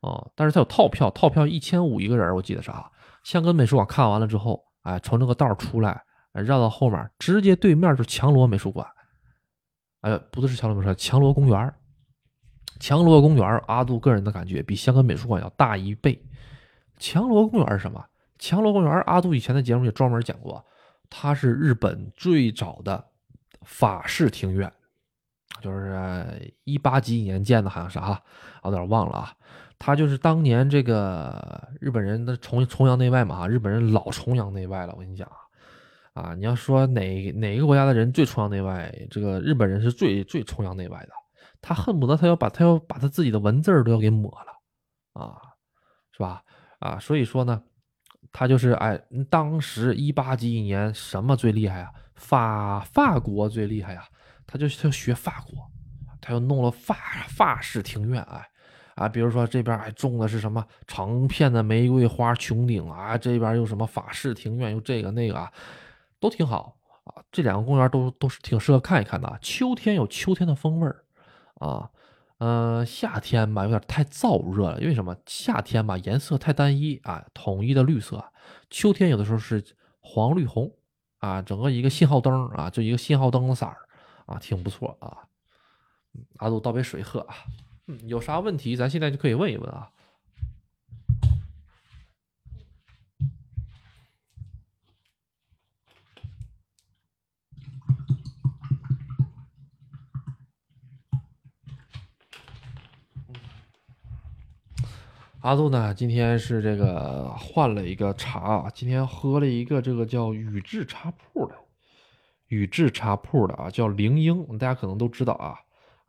[SPEAKER 1] 哦，但是它有套票，套票一千五一个人，我记得是啊。香根美术馆看完了之后，哎，从那个道出来，绕到后面，直接对面就是强罗美术馆，哎，不对，是强罗美术馆，强罗公园。强罗公园，阿杜个人的感觉比香港美术馆要大一倍。强罗公园是什么？强罗公园，阿杜以前的节目也专门讲过，它是日本最早的法式庭院，就是一八几几年建的，好像是哈，我有点忘了啊。它就是当年这个日本人的崇崇洋媚外嘛，日本人老崇洋媚外了。我跟你讲啊，啊，你要说哪哪个国家的人最崇洋媚外，这个日本人是最最崇洋媚外的，他恨不得他要把他要把他自己的文字都要给抹了啊，是吧？啊，所以说呢，他就是哎，当时一八几几年什么最厉害啊？法法国最厉害呀，他就他学法国，他又弄了法法式庭院，哎。啊，比如说这边还种的是什么成片的玫瑰花穹顶啊，这边又什么法式庭院，又这个那个啊，都挺好啊。这两个公园都都是挺适合看一看的。秋天有秋天的风味儿啊，嗯，夏天吧有点太燥热了，因为什么？夏天吧颜色太单一啊，统一的绿色。秋天有的时候是黄绿红啊，整个一个信号灯啊，就一个信号灯的色儿啊，挺不错啊。阿杜倒杯水喝啊。嗯，有啥问题咱现在就可以问一问啊。阿杜呢，今天是这个换了一个茶啊，今天喝了一个这个叫宇治茶铺的，宇治茶铺的啊，叫灵英，大家可能都知道啊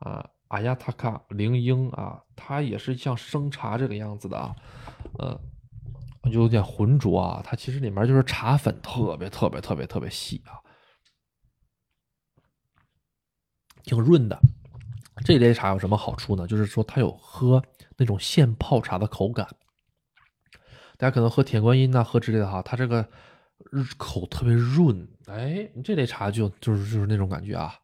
[SPEAKER 1] 啊。阿亚塔卡灵英啊，它也是像生茶这个样子的啊，呃，就有点浑浊啊。它其实里面就是茶粉，特别特别特别特别细啊，挺润的。这类茶有什么好处呢？就是说它有喝那种现泡茶的口感。大家可能喝铁观音呐，喝之类的哈，它这个口特别润。哎，这类茶就就是就是那种感觉啊。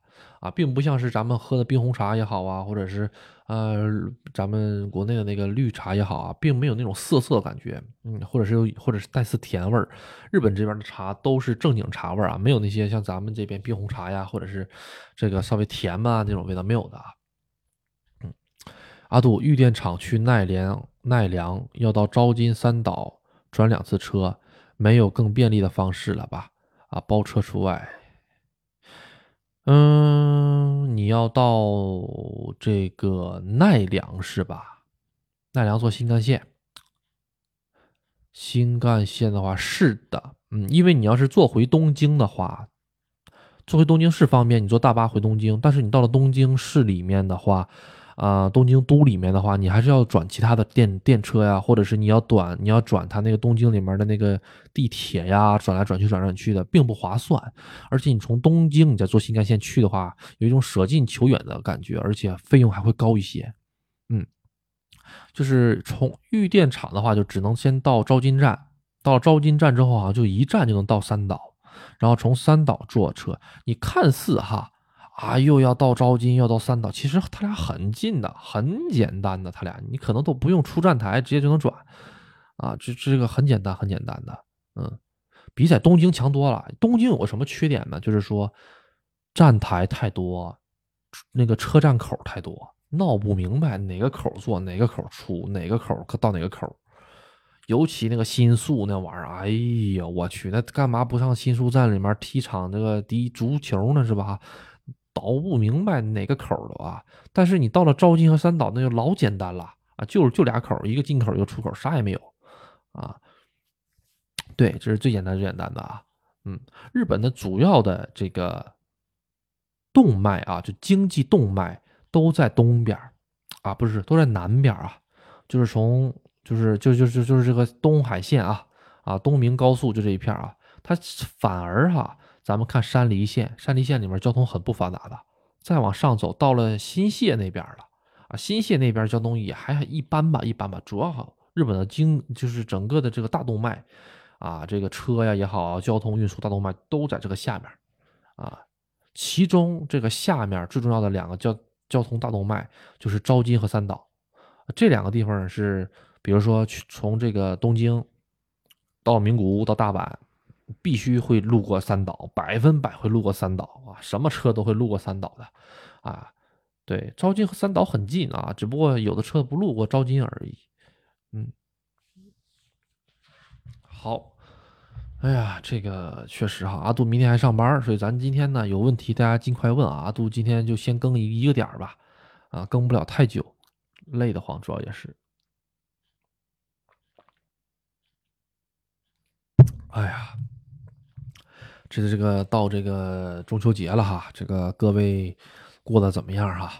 [SPEAKER 1] 啊，并不像是咱们喝的冰红茶也好啊，或者是呃咱们国内的那个绿茶也好啊，并没有那种涩涩的感觉，嗯，或者是有或者是带丝甜味儿。日本这边的茶都是正经茶味儿啊，没有那些像咱们这边冰红茶呀，或者是这个稍微甜嘛那种味道没有的啊。阿杜玉电厂去奈良奈良要到招金三岛转两次车，没有更便利的方式了吧？啊，包车除外。嗯，你要到这个奈良是吧？奈良坐新干线，新干线的话是的，嗯，因为你要是坐回东京的话，坐回东京是方便，你坐大巴回东京，但是你到了东京市里面的话。啊，东京都里面的话，你还是要转其他的电电车呀，或者是你要转你要转它那个东京里面的那个地铁呀，转来转去转来转去的，并不划算。而且你从东京你再坐新干线去的话，有一种舍近求远的感觉，而且费用还会高一些。嗯，就是从玉电厂的话，就只能先到招金站，到招金站之后好像就一站就能到三岛，然后从三岛坐车。你看似哈。啊，又要到招金，要到三岛，其实他俩很近的，很简单的，他俩你可能都不用出站台，直接就能转，啊，这这个很简单，很简单的，嗯，比在东京强多了。东京有个什么缺点呢？就是说站台太多，那个车站口太多，闹不明白哪个口坐，哪个口出，哪个口到哪个口。尤其那个新宿那玩意儿，哎呀，我去，那干嘛不上新宿站里面踢场这个踢足球呢？是吧？倒不明白哪个口了啊！但是你到了招金和三岛，那就老简单了啊，就是就俩口，一个进口一个出口，啥也没有啊。对，这是最简单最简单的啊。嗯，日本的主要的这个动脉啊，就经济动脉都在东边啊，不是都在南边啊，就是从就是就就就就是这个东海线啊啊，东名高速就这一片啊，它反而哈。咱们看山梨县，山梨县里面交通很不发达的。再往上走，到了新泻那边了啊，新泻那边交通也还一般吧，一般吧。主要日本的经就是整个的这个大动脉啊，这个车呀也好，交通运输大动脉都在这个下面啊。其中这个下面最重要的两个交交通大动脉就是招金和三岛，这两个地方是，比如说去从这个东京到名古屋到大阪。必须会路过三岛，百分百会路过三岛啊！什么车都会路过三岛的，啊，对，招金和三岛很近啊，只不过有的车不路过招金而已。嗯，好，哎呀，这个确实哈，阿杜明天还上班，所以咱今天呢有问题大家尽快问啊。阿杜今天就先更一一个点儿吧，啊，更不了太久，累得慌，主要也是。哎呀。这个这个到这个中秋节了哈，这个各位过得怎么样哈？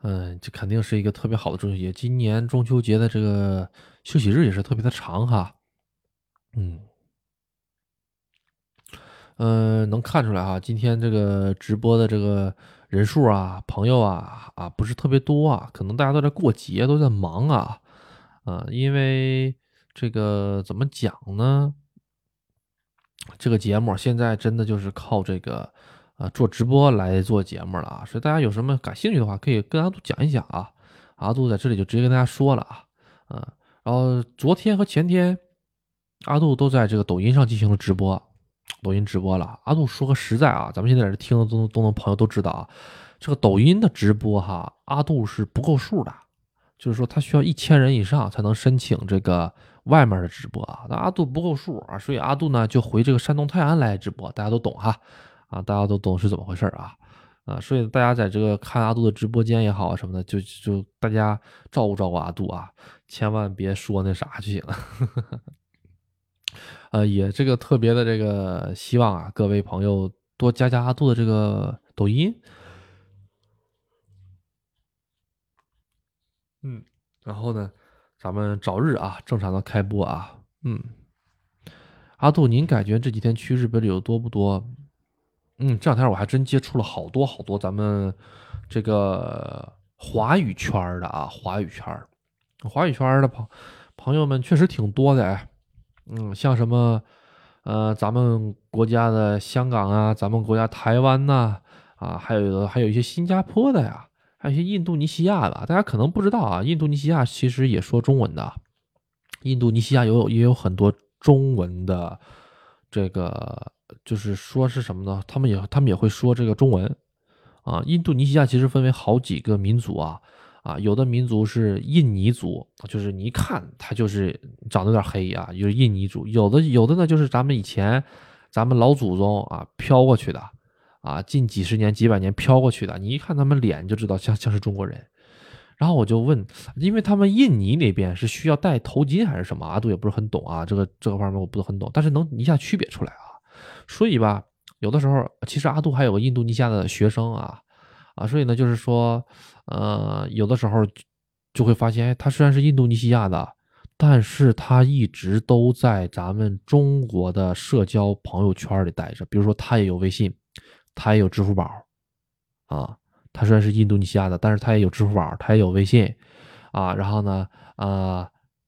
[SPEAKER 1] 嗯，这肯定是一个特别好的中秋节。今年中秋节的这个休息日也是特别的长哈。嗯，呃，能看出来哈，今天这个直播的这个人数啊，朋友啊啊，不是特别多啊，可能大家都在过节，都在忙啊。啊，因为这个怎么讲呢？这个节目现在真的就是靠这个，呃，做直播来做节目了啊！所以大家有什么感兴趣的话，可以跟阿杜讲一讲啊。阿杜在这里就直接跟大家说了啊，嗯，然后昨天和前天，阿杜都在这个抖音上进行了直播，抖音直播了。阿杜说个实在啊，咱们现在在这听的东东的朋友都知道啊，这个抖音的直播哈，阿杜是不够数的，就是说他需要一千人以上才能申请这个。外面的直播啊，那阿杜不够数啊，所以阿杜呢就回这个山东泰安来直播，大家都懂哈，啊，大家都懂是怎么回事啊，啊，所以大家在这个看阿杜的直播间也好什么的，就就大家照顾照顾阿杜啊，千万别说那啥就行了，呃，也这个特别的这个希望啊，各位朋友多加加阿杜的这个抖音，嗯，然后呢？咱们早日啊，正常的开播啊，嗯，阿杜，您感觉这几天去日本旅游多不多？嗯，这两天我还真接触了好多好多咱们这个华语圈的啊，华语圈华语圈的朋朋友们确实挺多的，嗯，像什么呃，咱们国家的香港啊，咱们国家台湾呐，啊，还有还有一些新加坡的呀。还有一些印度尼西亚的，大家可能不知道啊，印度尼西亚其实也说中文的。印度尼西亚有也有很多中文的，这个就是说是什么呢？他们也他们也会说这个中文啊。印度尼西亚其实分为好几个民族啊啊，有的民族是印尼族，就是你一看他就是长得有点黑啊，就是印尼族。有的有的呢，就是咱们以前咱们老祖宗啊飘过去的。啊，近几十年、几百年飘过去的，你一看他们脸就知道像像是中国人。然后我就问，因为他们印尼那边是需要戴头巾还是什么？阿杜也不是很懂啊，这个这个方面我不是很懂，但是能一下区别出来啊。所以吧，有的时候其实阿杜还有个印度尼西亚的学生啊啊，所以呢，就是说，呃，有的时候就会发现，哎，他虽然是印度尼西亚的，但是他一直都在咱们中国的社交朋友圈里待着，比如说他也有微信。他也有支付宝，啊，他虽然是印度尼西亚的，但是他也有支付宝，他也有微信，啊，然后呢，呃，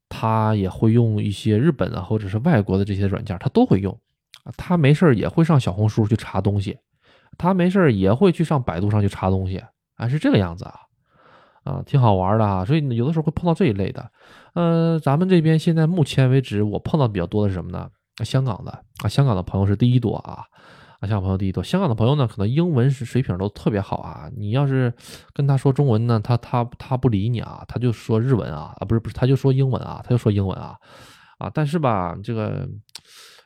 [SPEAKER 1] 他也会用一些日本啊或者是外国的这些软件，他都会用，他没事也会上小红书去查东西，他没事也会去上百度上去查东西，啊，是这个样子啊，啊，挺好玩的啊，所以有的时候会碰到这一类的，呃，咱们这边现在目前为止我碰到比较多的是什么呢？香港的啊，香港的朋友是第一多啊。啊，香港朋友第一多，香港的朋友呢，可能英文是水平都特别好啊。你要是跟他说中文呢，他他他不理你啊，他就说日文啊，啊不是不是，他就说英文啊，他就说英文啊，啊，但是吧，这个，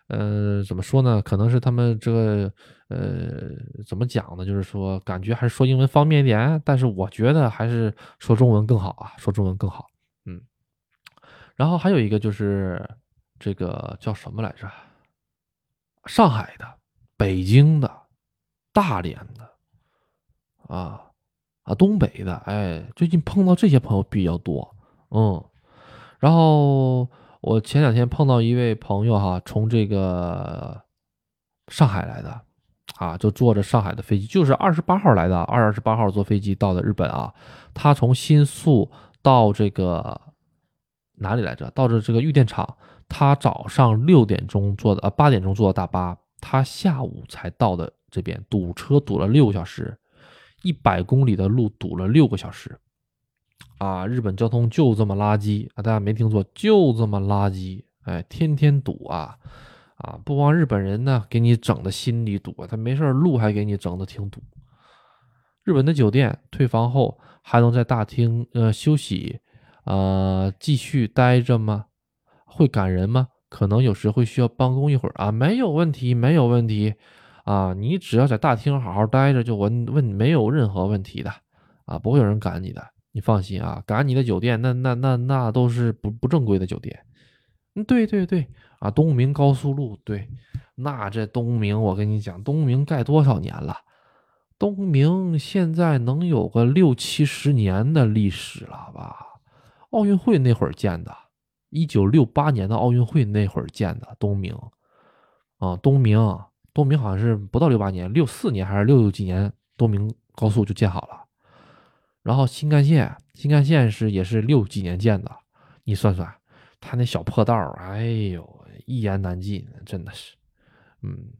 [SPEAKER 1] 呃，怎么说呢？可能是他们这个，呃，怎么讲呢？就是说，感觉还是说英文方便一点，但是我觉得还是说中文更好啊，说中文更好。嗯，然后还有一个就是这个叫什么来着？上海的。北京的、大连的，啊啊，东北的，哎，最近碰到这些朋友比较多，嗯，然后我前两天碰到一位朋友哈，从这个上海来的，啊，就坐着上海的飞机，就是二十八号来的，二十八号坐飞机到的日本啊，他从新宿到这个哪里来着？到这这个玉电厂，他早上六点钟坐的，呃，八点钟坐的大巴。他下午才到的这边，堵车堵了六个小时，一百公里的路堵了六个小时，啊，日本交通就这么垃圾啊！大家没听错，就这么垃圾，哎，天天堵啊，啊，不光日本人呢，给你整的心里堵，他没事路还给你整的挺堵。日本的酒店退房后还能在大厅呃休息，呃，继续待着吗？会赶人吗？可能有时会需要办公一会儿啊，没有问题，没有问题，啊，你只要在大厅好好待着，就问问没有任何问题的，啊，不会有人赶你的，你放心啊，赶你的酒店那那那那都是不不正规的酒店，嗯，对对对，啊，东明高速路对，那这东明，我跟你讲，东明盖多少年了？东明现在能有个六七十年的历史了吧？奥运会那会儿建的，一九六八年的奥运会那会儿建的东明。啊，东明，东明好像是不到六八年，六四年还是六几年，东明高速就建好了。然后新干线，新干线是也是六几年建的，你算算，他那小破道儿哎呦，一言难尽，真的是。嗯，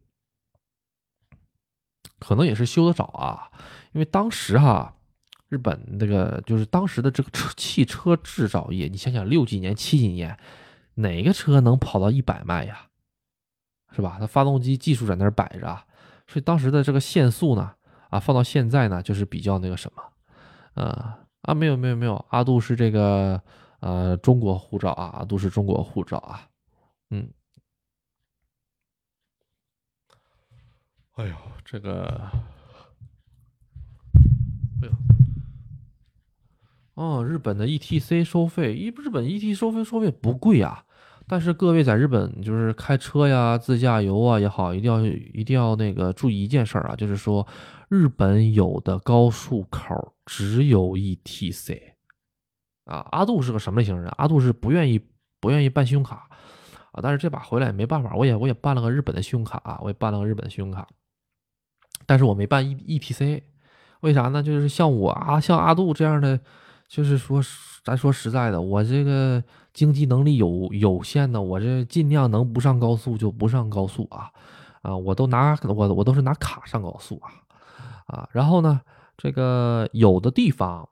[SPEAKER 1] 可能也是修的早啊，因为当时哈，日本那个就是当时的这个车汽车制造业，你想想六几年、七几年，哪个车能跑到一百迈呀？是吧？它发动机技术在那儿摆着，所以当时的这个限速呢，啊，放到现在呢，就是比较那个什么，呃啊，没有没有没有，阿杜是这个呃中国护照啊，阿杜是中国护照啊，嗯。哎呦，这个，哎呦，哦，日本的 E T C 收费，一日本 E T 收费收费不贵啊，但是各位在日本就是开车呀、自驾游啊也好，一定要一定要那个注意一件事儿啊，就是说日本有的高速口只有 E T C 啊。阿杜是个什么类型人？阿杜是不愿意不愿意办信用卡啊，但是这把回来也没办法，我也我也办了个日本的信用卡啊，我也办了个日本的信用卡。但是我没办 E E T C，为啥呢？就是像我啊，像阿杜这样的，就是说，咱说实在的，我这个经济能力有有限的，我这尽量能不上高速就不上高速啊，啊，我都拿我我都是拿卡上高速啊，啊，然后呢，这个有的地方，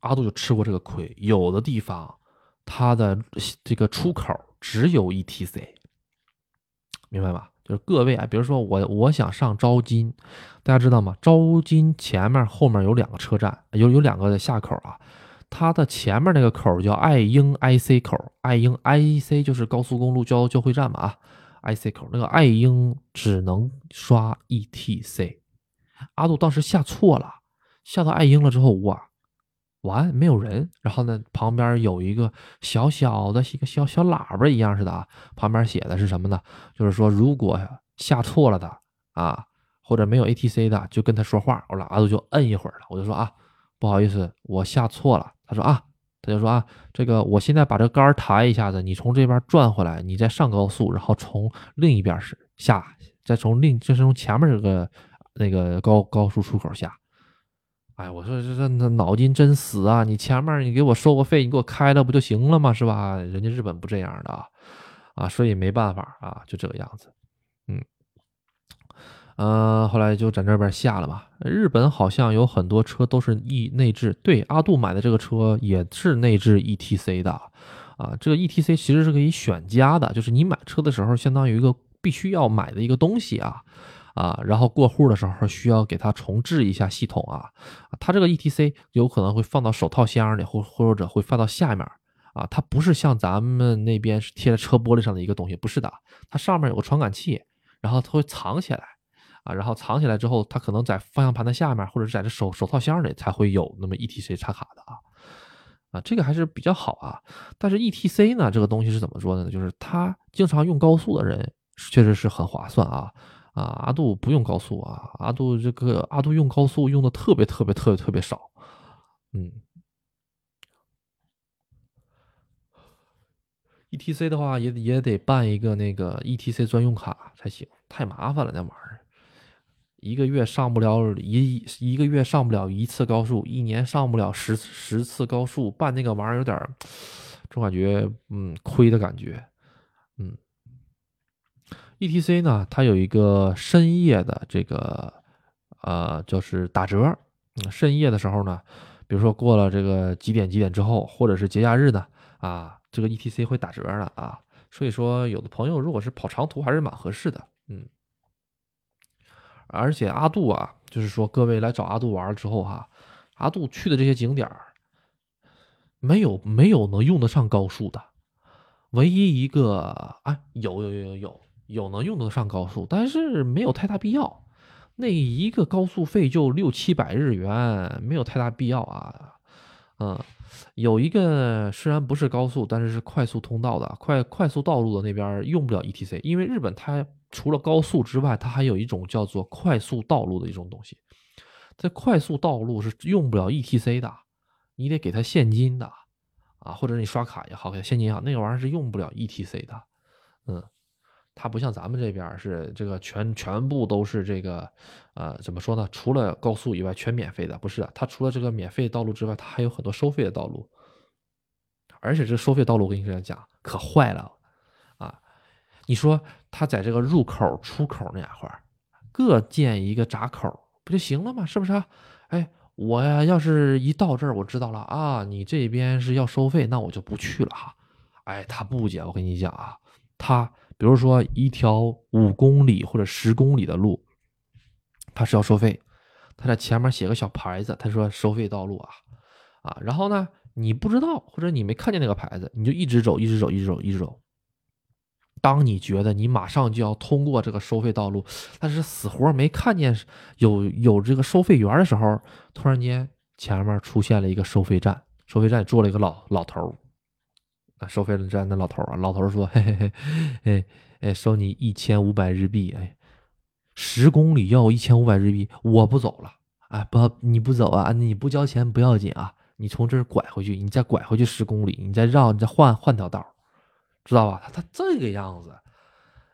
[SPEAKER 1] 阿杜就吃过这个亏，有的地方它的这个出口只有 E T C，明白吧？就是各位啊，比如说我我想上招金，大家知道吗？招金前面后面有两个车站，有有两个下口啊。它的前面那个口叫爱英 IC 口，爱英 IC 就是高速公路交交汇站嘛啊。IC 口那个爱英只能刷 ETC，阿杜当时下错了，下到爱英了之后哇。完没有人，然后呢，旁边有一个小小的一个小小喇叭一样似的啊，旁边写的是什么呢？就是说如果下错了的啊，或者没有 ATC 的，就跟他说话。我喇叭就摁一会儿了，我就说啊，不好意思，我下错了。他说啊，他就说啊，这个我现在把这杆抬一下子，你从这边转回来，你再上高速，然后从另一边是下，再从另就是从前面这个那个高高速出口下。哎，我说这这那脑筋真死啊！你前面你给我收个费，你给我开了不就行了吗？是吧？人家日本不这样的啊，啊，所以没办法啊，就这个样子。嗯，呃，后来就在这边下了吧。日本好像有很多车都是 E 内置，对，阿杜买的这个车也是内置 ETC 的啊。这个 ETC 其实是可以选加的，就是你买车的时候，相当于一个必须要买的一个东西啊。啊，然后过户的时候需要给它重置一下系统啊，它这个 ETC 有可能会放到手套箱里，或或者会放到下面啊，它不是像咱们那边是贴在车玻璃上的一个东西，不是的，它上面有个传感器，然后它会藏起来啊，然后藏起来之后，它可能在方向盘的下面，或者是在这手手套箱里才会有那么 ETC 插卡的啊，啊，这个还是比较好啊，但是 ETC 呢，这个东西是怎么说的呢？就是它经常用高速的人确实是很划算啊。啊，阿杜不用高速啊，阿杜这个阿杜用高速用的特别特别特别特别少，嗯，E T C 的话也也得办一个那个 E T C 专用卡才行，太麻烦了那玩意儿，一个月上不了一一个月上不了一次高速，一年上不了十十次高速，办那个玩意儿有点，总感觉嗯亏的感觉，E T C 呢，它有一个深夜的这个，呃，就是打折。深夜的时候呢，比如说过了这个几点几点之后，或者是节假日呢，啊，这个 E T C 会打折的啊。所以说，有的朋友如果是跑长途，还是蛮合适的。嗯，而且阿杜啊，就是说各位来找阿杜玩之后哈，阿杜去的这些景点儿，没有没有能用得上高速的，唯一一个啊，有有有有有。有能用得上高速，但是没有太大必要。那一个高速费就六七百日元，没有太大必要啊。嗯，有一个虽然不是高速，但是是快速通道的快快速道路的那边用不了 ETC，因为日本它除了高速之外，它还有一种叫做快速道路的一种东西。这快速道路是用不了 ETC 的，你得给他现金的啊，或者你刷卡也好，给现金也好，那个玩意儿是用不了 ETC 的。嗯，它不像咱们这边是这个全全部都是这个，呃，怎么说呢？除了高速以外全免费的，不是的，它除了这个免费道路之外，它还有很多收费的道路。而且这收费道路，我跟你这样讲，可坏了啊！你说他在这个入口、出口那块儿各建一个闸口，不就行了吗？是不是？啊？哎，我，要是一到这儿，我知道了啊，你这边是要收费，那我就不去了哈。哎，他不姐，我跟你讲啊，他比如说一条五公里或者十公里的路，他是要收费，他在前面写个小牌子，他说收费道路啊啊，然后呢？你不知道，或者你没看见那个牌子，你就一直走，一直走，一直走，一直走。当你觉得你马上就要通过这个收费道路，但是死活没看见有有这个收费员的时候，突然间前面出现了一个收费站，收费站坐了一个老老头。啊收费站的老头啊，老头说：“嘿嘿嘿，哎哎，收你一千五百日币，哎，十公里要一千五百日币，我不走了。哎，不，你不走啊？你不交钱不要紧啊。”你从这儿拐回去，你再拐回去十公里，你再绕，你再换换条道，知道吧？他他这个样子，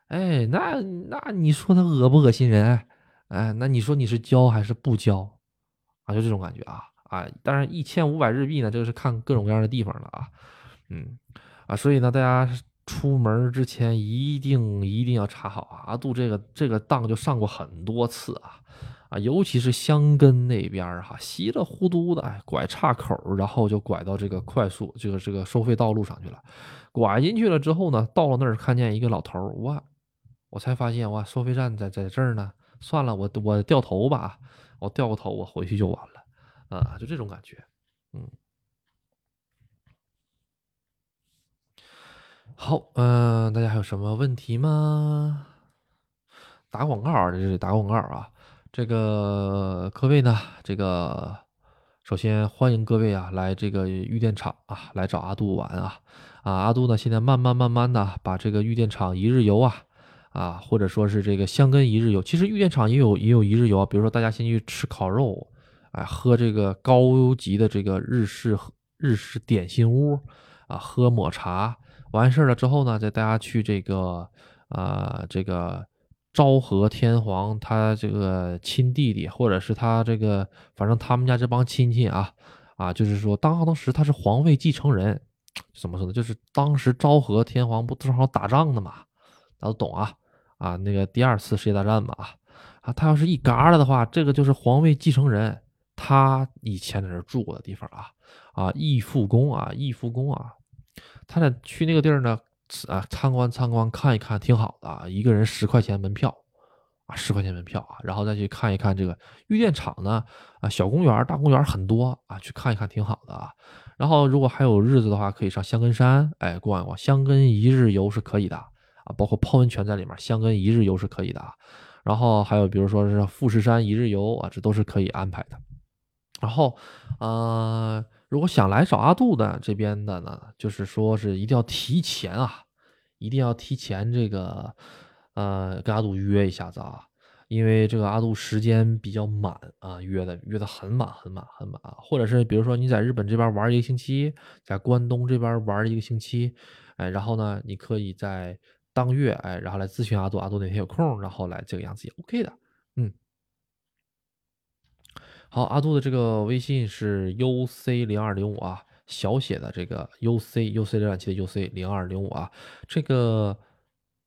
[SPEAKER 1] 哎，那那你说他恶不恶心人？哎，那你说你是交还是不交啊？就这种感觉啊啊！当然，一千五百日币呢，这个是看各种各样的地方了啊，嗯啊，所以呢，大家出门之前一定一定要查好啊。阿杜这个这个当就上过很多次啊。啊，尤其是香根那边儿哈，稀里糊涂的，拐岔口，然后就拐到这个快速这个这个收费道路上去了。拐进去了之后呢，到了那儿看见一个老头，哇，我才发现哇，收费站在在这儿呢。算了，我我掉头吧，我掉个头，我回去就完了。啊，就这种感觉。嗯，好，嗯，大家还有什么问题吗？打广告啊，这是打广告啊。这个各位呢，这个首先欢迎各位啊来这个玉电厂啊来找阿杜玩啊啊阿杜呢现在慢慢慢慢的把这个玉电厂一日游啊啊或者说是这个香根一日游，其实玉电厂也有也有一日游啊，比如说大家先去吃烤肉，哎喝这个高级的这个日式日式点心屋啊喝抹茶，完事了之后呢，再大家去这个啊这个。昭和天皇他这个亲弟弟，或者是他这个，反正他们家这帮亲戚啊，啊，就是说当当时他是皇位继承人，怎么说呢？就是当时昭和天皇不正好打仗呢嘛，大家都懂啊，啊，那个第二次世界大战嘛，啊，他要是一嘎了的话，这个就是皇位继承人，他以前在这住过的地方啊，啊，义父宫啊，义父宫啊，他俩去那个地儿呢。啊，参观参观看一看挺好的啊，一个人十块钱门票啊，十块钱门票啊，然后再去看一看这个玉电厂呢啊，小公园大公园很多啊，去看一看挺好的啊。然后如果还有日子的话，可以上香根山哎逛一逛，香根一日游是可以的啊，包括泡温泉在里面，香根一日游是可以的啊。然后还有比如说是富士山一日游啊，这都是可以安排的。然后呃。如果想来找阿杜的这边的呢，就是说是一定要提前啊，一定要提前这个，呃，跟阿杜约一下子啊，因为这个阿杜时间比较满啊，约的约的很满很满很满啊，或者是比如说你在日本这边玩一个星期，在关东这边玩一个星期，哎，然后呢，你可以在当月哎，然后来咨询阿杜，阿杜哪天有空，然后来这个样子也 OK 的，好，阿杜的这个微信是 U C 零二零五啊，小写的这个 U C U C 浏览器的 U C 零二零五啊，这个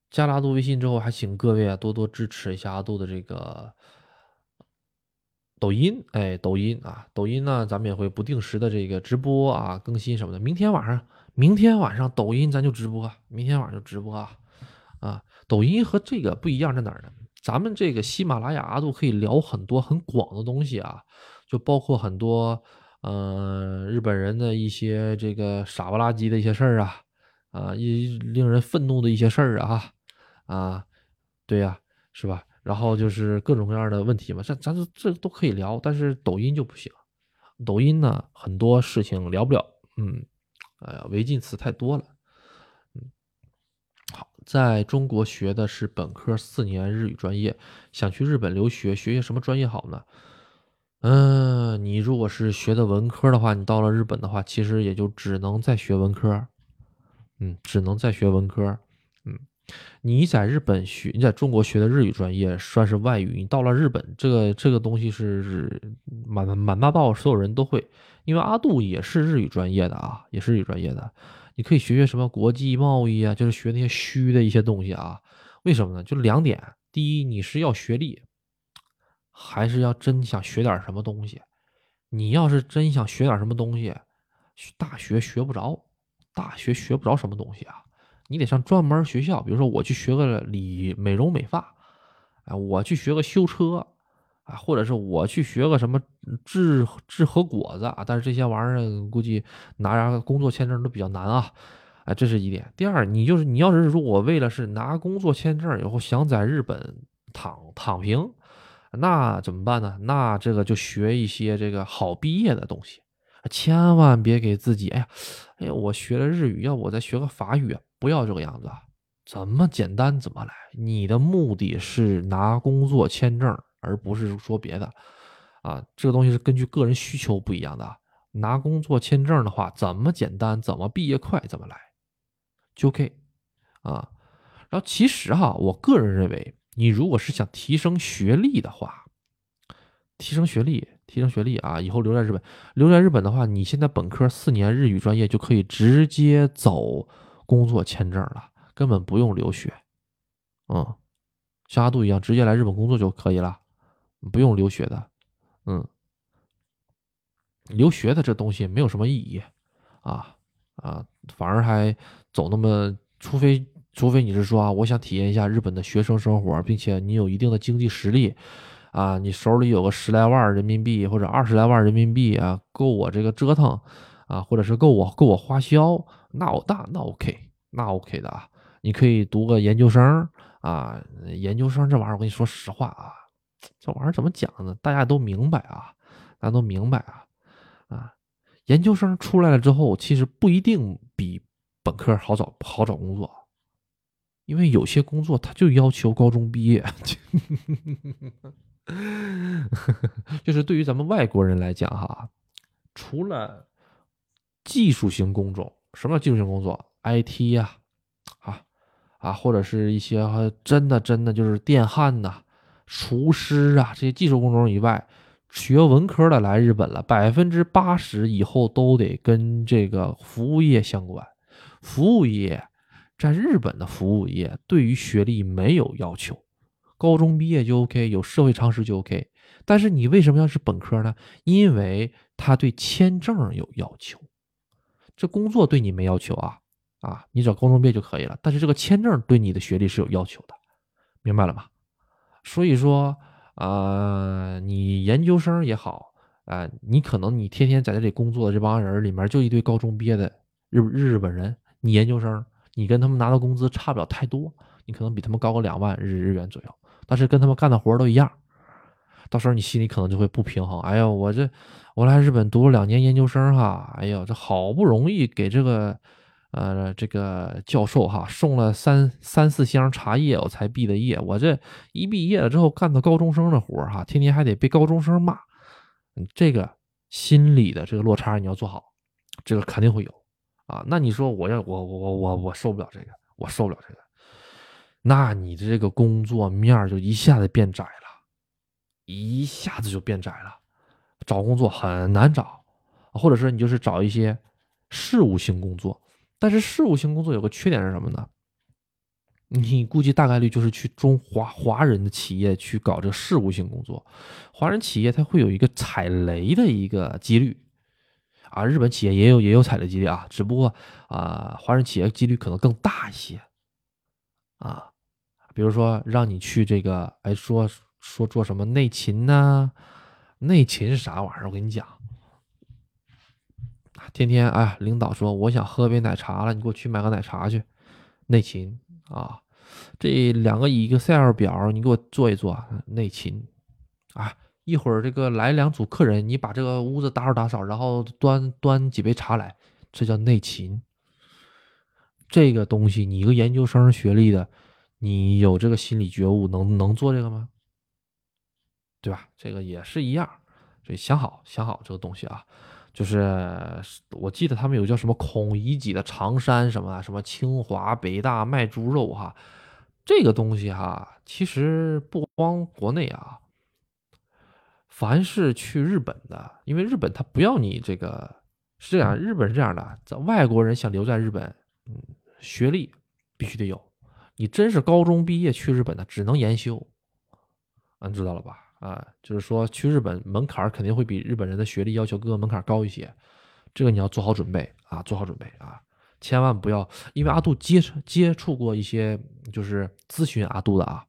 [SPEAKER 1] 加了阿杜微信之后，还请各位啊多多支持一下阿杜的这个抖音，哎，抖音啊，抖音呢，咱们也会不定时的这个直播啊，更新什么的。明天晚上，明天晚上抖音咱就直播，明天晚上就直播啊，啊，抖音和这个不一样在哪儿呢？咱们这个喜马拉雅阿杜可以聊很多很广的东西啊，就包括很多，呃，日本人的一些这个傻不拉几的一些事儿啊，啊，一令人愤怒的一些事儿啊，啊，对呀，是吧？然后就是各种各样的问题嘛，这咱这这都可以聊，但是抖音就不行，抖音呢很多事情聊不了，嗯，哎呀，违禁词太多了。嗯。好在中国学的是本科四年日语专业，想去日本留学，学些什么专业好呢？嗯，你如果是学的文科的话，你到了日本的话，其实也就只能再学文科，嗯，只能再学文科，嗯，你在日本学，你在中国学的日语专业算是外语，你到了日本，这个这个东西是满满大道所有人都会，因为阿杜也是日语专业的啊，也是日语专业的，你可以学学什么国际贸易啊，就是学那些虚的一些东西啊，为什么呢？就两点，第一，你是要学历。还是要真想学点什么东西，你要是真想学点什么东西，大学学不着，大学学不着什么东西啊，你得上专门学校。比如说我去学个理美容美发，啊，我去学个修车，啊，或者是我去学个什么制制核果子啊，但是这些玩意儿估计拿工作签证都比较难啊，啊，这是一点。第二，你就是你要是说我为了是拿工作签证以后想在日本躺躺平。那怎么办呢？那这个就学一些这个好毕业的东西，千万别给自己，哎呀，哎呀，我学了日语，要我再学个法语，不要这个样子，怎么简单怎么来。你的目的是拿工作签证，而不是说别的，啊，这个东西是根据个人需求不一样的。拿工作签证的话，怎么简单，怎么毕业快，怎么来，就 OK，啊，然后其实哈，我个人认为。你如果是想提升学历的话，提升学历，提升学历啊，以后留在日本，留在日本的话，你现在本科四年日语专业就可以直接走工作签证了，根本不用留学，嗯，像阿杜一样直接来日本工作就可以了，不用留学的，嗯，留学的这东西没有什么意义啊啊，反而还走那么，除非。除非你是说啊，我想体验一下日本的学生生活，并且你有一定的经济实力，啊，你手里有个十来万人民币或者二十来万人民币啊，够我这个折腾，啊，或者是够我够我花销，那我那那 OK，那 OK 的啊，你可以读个研究生啊，研究生这玩意儿我跟你说实话啊，这玩意儿怎么讲呢？大家都明白啊，大家都明白啊，啊，研究生出来了之后，其实不一定比本科好找好找工作。因为有些工作他就要求高中毕业，就是对于咱们外国人来讲哈，除了技术型工种，什么叫技术型工作？IT 呀，啊啊，或者是一些真的真的就是电焊呐、厨师啊这些技术工种以外，学文科的来日本了，百分之八十以后都得跟这个服务业相关，服务业。在日本的服务业对于学历没有要求，高中毕业就 OK，有社会常识就 OK。但是你为什么要是本科呢？因为他对签证有要求。这工作对你没要求啊啊，你找高中毕业就可以了。但是这个签证对你的学历是有要求的，明白了吗？所以说啊，你研究生也好啊，你可能你天天在这里工作的这帮人里面就一堆高中毕业的日日本人，你研究生。你跟他们拿的工资差不了太多，你可能比他们高个两万日日元左右，但是跟他们干的活都一样，到时候你心里可能就会不平衡。哎呦，我这我来日本读了两年研究生哈，哎呦，这好不容易给这个呃这个教授哈送了三三四箱茶叶，我才毕的业。我这一毕业了之后干的高中生的活哈，天天还得被高中生骂，这个心理的这个落差你要做好，这个肯定会有。啊，那你说我要我我我我受不了这个，我受不了这个，那你的这个工作面就一下子变窄了，一下子就变窄了，找工作很难找，或者说你就是找一些事务性工作，但是事务性工作有个缺点是什么呢？你估计大概率就是去中华华人的企业去搞这个事务性工作，华人企业它会有一个踩雷的一个几率。啊，日本企业也有也有踩雷几率啊，只不过啊，华人企业几率可能更大一些啊。比如说让你去这个，哎，说说做什么内勤呢？内勤是啥玩意儿？我跟你讲，天天哎，领导说我想喝杯奶茶了，你给我去买个奶茶去。内勤啊，这两个 Excel 表你给我做一做，内勤啊。一会儿这个来两组客人，你把这个屋子打扫打扫，然后端端几杯茶来，这叫内勤。这个东西，你一个研究生学历的，你有这个心理觉悟，能能做这个吗？对吧？这个也是一样，所以想好想好这个东西啊，就是我记得他们有叫什么孔乙己的长衫什么什么清华北大卖猪肉哈，这个东西哈，其实不光国内啊，凡是去日本的，因为日本他不要你这个是这样，日本是这样的，在外国人想留在日本，嗯，学历必须得有，你真是高中毕业去日本的，只能研修，嗯，知道了吧？啊，就是说去日本门槛肯定会比日本人的学历要求各个门槛高一些，这个你要做好准备啊，做好准备啊，千万不要因为阿杜接触接触过一些，就是咨询阿杜的啊，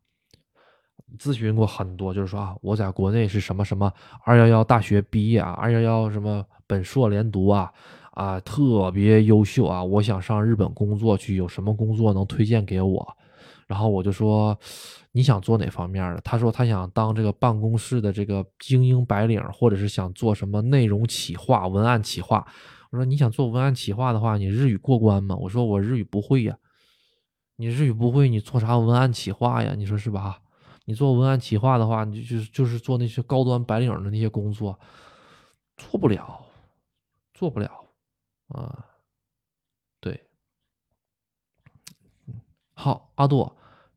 [SPEAKER 1] 咨询过很多，就是说啊，我在国内是什么什么二幺幺大学毕业啊，二幺幺什么本硕连读啊，啊特别优秀啊，我想上日本工作去，有什么工作能推荐给我？然后我就说。你想做哪方面的？他说他想当这个办公室的这个精英白领，或者是想做什么内容企划、文案企划。我说你想做文案企划的话，你日语过关吗？我说我日语不会呀。你日语不会，你做啥文案企划呀？你说是吧？你做文案企划的话，你就就是做那些高端白领的那些工作，做不了，做不了啊。对，好，阿杜。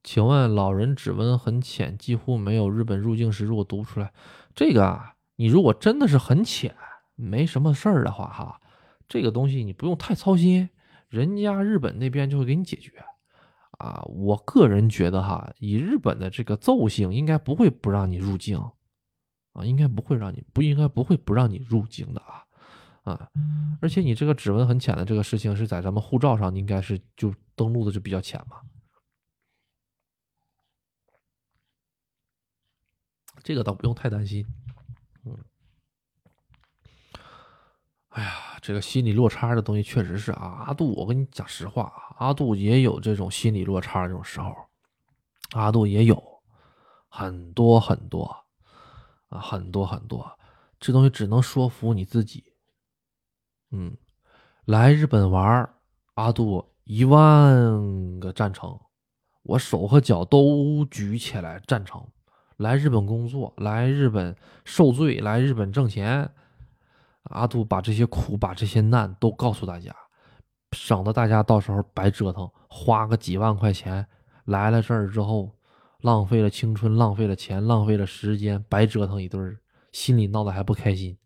[SPEAKER 1] 请问老人指纹很浅，几乎没有日本入境时如果读不出来，这个啊，你如果真的是很浅，没什么事儿的话，哈，这个东西你不用太操心，人家日本那边就会给你解决。啊，我个人觉得哈，以日本的这个奏性，应该不会不让你入境，啊，应该不会让你不应该不会不让你入境的啊，啊，而且你这个指纹很浅的这个事情是在咱们护照上，应该是就登录的就比较浅嘛。这个倒不用太担心，嗯，哎呀，这个心理落差的东西确实是啊，阿杜，我跟你讲实话，阿杜也有这种心理落差这种时候，阿杜也有很多很多啊，很多很多，这东西只能说服你自己，嗯，来日本玩，阿杜一万个赞成，我手和脚都举起来赞成。来日本工作，来日本受罪，来日本挣钱。阿杜把这些苦，把这些难都告诉大家，省得大家到时候白折腾，花个几万块钱来了这儿之后，浪费了青春，浪费了钱，浪费了时间，白折腾一顿，心里闹得还不开心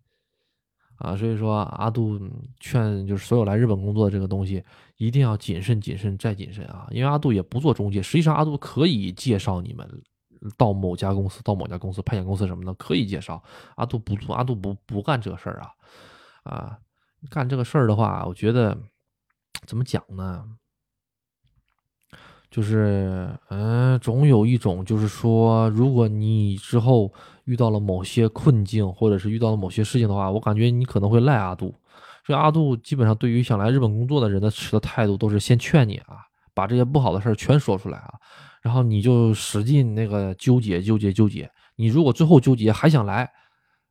[SPEAKER 1] 啊！所以说，阿杜劝就是所有来日本工作的这个东西，一定要谨慎、谨慎再谨慎啊！因为阿杜也不做中介，实际上阿杜可以介绍你们。到某家公司，到某家公司派遣公司什么的可以介绍。阿杜不做，阿杜不不干这个事儿啊，啊，干这个事儿的话，我觉得怎么讲呢？就是，嗯，总有一种，就是说，如果你之后遇到了某些困境，或者是遇到了某些事情的话，我感觉你可能会赖阿杜。所以阿杜基本上对于想来日本工作的人的持的态度都是先劝你啊，把这些不好的事儿全说出来啊。然后你就使劲那个纠结纠结纠结，你如果最后纠结还想来，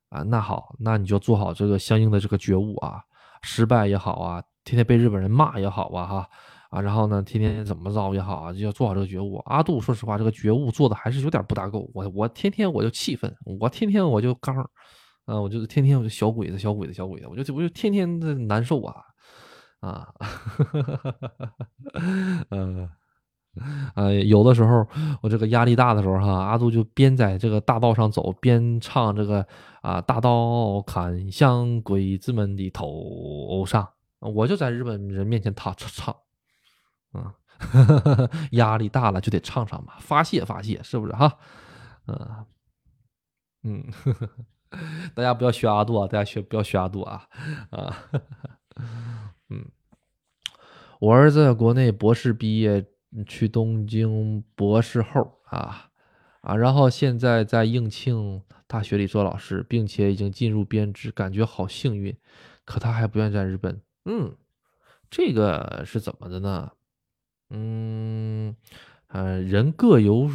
[SPEAKER 1] 啊，那好，那你就做好这个相应的这个觉悟啊，失败也好啊，天天被日本人骂也好啊，哈啊，然后呢，天天怎么着也好啊，就要做好这个觉悟。阿杜说实话，这个觉悟做的还是有点不大够。我我天天我就气愤，我天天我就刚，啊，我就天天我就小鬼子小鬼子小鬼子，我就我就天天的难受啊啊，嗯。呃有的时候我这个压力大的时候哈，阿杜就边在这个大道上走，边唱这个啊，大刀砍向鬼子们的头上。我就在日本人面前唱唱，嗯，压力大了就得唱唱嘛，发泄发泄，是不是哈？嗯嗯，大家不要学阿杜啊，大家学不要学阿杜啊啊，嗯，我儿子国内博士毕业。去东京博士后啊啊，然后现在在应庆大学里做老师，并且已经进入编制，感觉好幸运。可他还不愿在日本。嗯，这个是怎么的呢？嗯，呃，人各有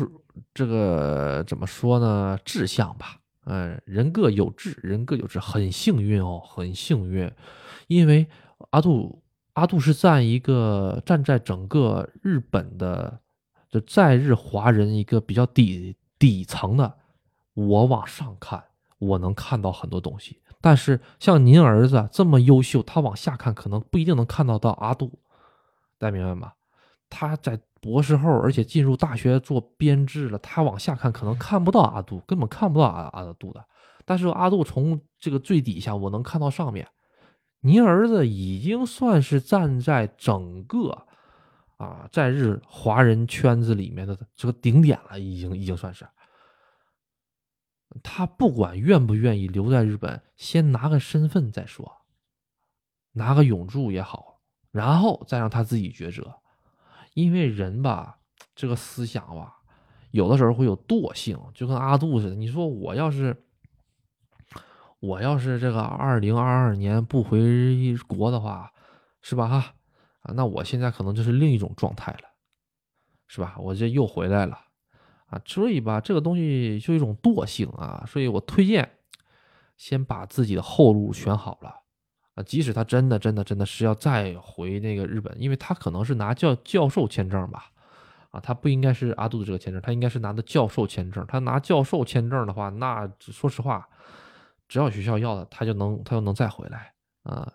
[SPEAKER 1] 这个怎么说呢？志向吧。嗯，人各有志，人各有志，很幸运哦，很幸运。因为阿杜阿杜是在一个站在整个日本的就在日华人一个比较底底层的，我往上看，我能看到很多东西。但是像您儿子这么优秀，他往下看可能不一定能看到到阿杜，大家明白吗？他在博士后，而且进入大学做编制了，他往下看可能看不到阿杜，根本看不到阿阿杜的。但是阿杜从这个最底下，我能看到上面。您儿子已经算是站在整个啊在日华人圈子里面的这个顶点了，已经已经算是。他不管愿不愿意留在日本，先拿个身份再说，拿个永驻也好，然后再让他自己抉择。因为人吧，这个思想吧，有的时候会有惰性，就跟阿杜似的。你说我要是，我要是这个二零二二年不回国的话，是吧？哈啊，那我现在可能就是另一种状态了，是吧？我这又回来了。啊，所以吧，这个东西就一种惰性啊，所以我推荐先把自己的后路选好了啊，即使他真的真的真的是要再回那个日本，因为他可能是拿教教授签证吧，啊，他不应该是阿杜的这个签证，他应该是拿的教授签证，他拿教授签证的话，那说实话，只要学校要的，他就能他就能再回来啊，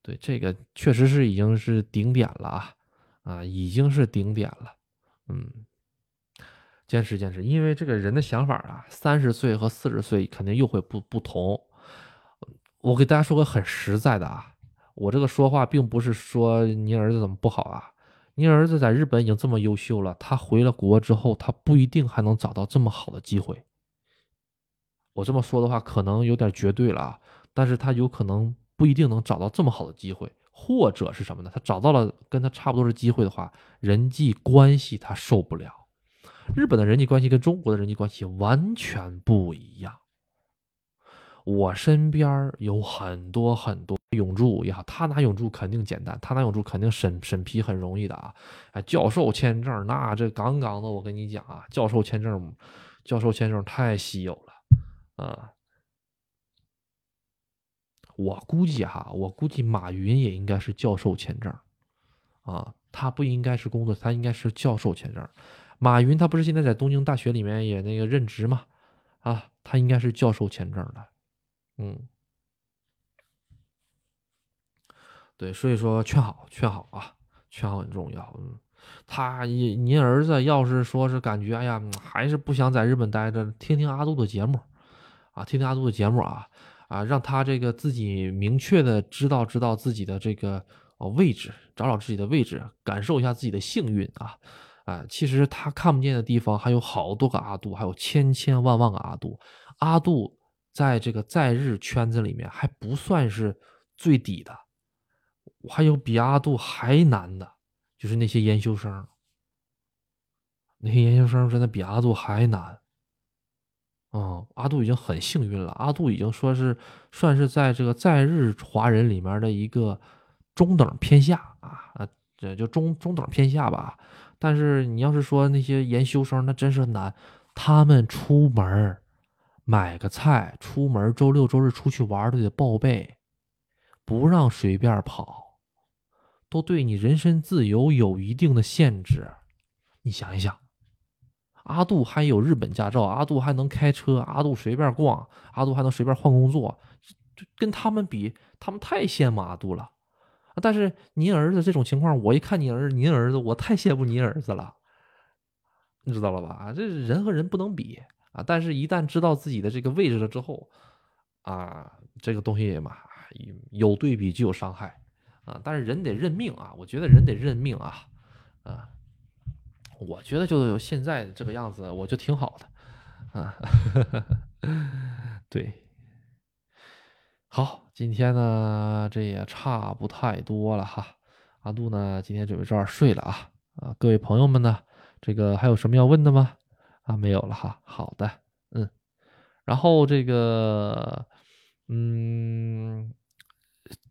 [SPEAKER 1] 对，这个确实是已经是顶点了啊，啊，已经是顶点了，嗯。坚持坚持，因为这个人的想法啊，三十岁和四十岁肯定又会不不同。我给大家说个很实在的啊，我这个说话并不是说您儿子怎么不好啊，您儿子在日本已经这么优秀了，他回了国之后，他不一定还能找到这么好的机会。我这么说的话可能有点绝对了啊，但是他有可能不一定能找到这么好的机会，或者是什么呢？他找到了跟他差不多的机会的话，人际关系他受不了。日本的人际关系跟中国的人际关系完全不一样。我身边有很多很多永驻也好，他拿永驻肯定简单，他拿永驻肯定审审批很容易的啊。哎，教授签证那这杠杠的，我跟你讲啊，教授签证，教授签证太稀有了啊。我估计哈，我估计马云也应该是教授签证啊，他不应该是工作，他应该是教授签证。马云他不是现在在东京大学里面也那个任职吗？啊，他应该是教授签证的，嗯，对，所以说劝好劝好啊，劝好很重要。嗯，他您您儿子要是说是感觉哎呀，还是不想在日本待着，听听阿杜的节目，啊，听听阿杜的节目啊，啊，让他这个自己明确的知道知道自己的这个哦位置，找找自己的位置，感受一下自己的幸运啊。啊，其实他看不见的地方还有好多个阿杜，还有千千万万个阿杜。阿杜在这个在日圈子里面还不算是最底的，还有比阿杜还难的，就是那些研究生。那些研究生真的比阿杜还难。嗯，阿杜已经很幸运了，阿杜已经说是算是在这个在日华人里面的一个中等偏下啊啊，这就中中等偏下吧。但是你要是说那些研修生，那真是难。他们出门买个菜，出门周六周日出去玩都得报备，不让随便跑，都对你人身自由有一定的限制。你想一想，阿杜还有日本驾照，阿杜还能开车，阿杜随便逛，阿杜还能随便换工作，跟他们比，他们太羡慕阿杜了。但是您儿子这种情况，我一看您儿您儿子，我太羡慕您儿子了，你知道了吧？这人和人不能比啊！但是，一旦知道自己的这个位置了之后，啊，这个东西嘛，有对比就有伤害啊！但是人得认命啊！我觉得人得认命啊！啊，我觉得就现在这个样子，我就挺好的啊！对。好，今天呢，这也差不太多了哈。阿杜呢，今天准备早点睡了啊啊！各位朋友们呢，这个还有什么要问的吗？啊，没有了哈。好的，嗯。然后这个，嗯，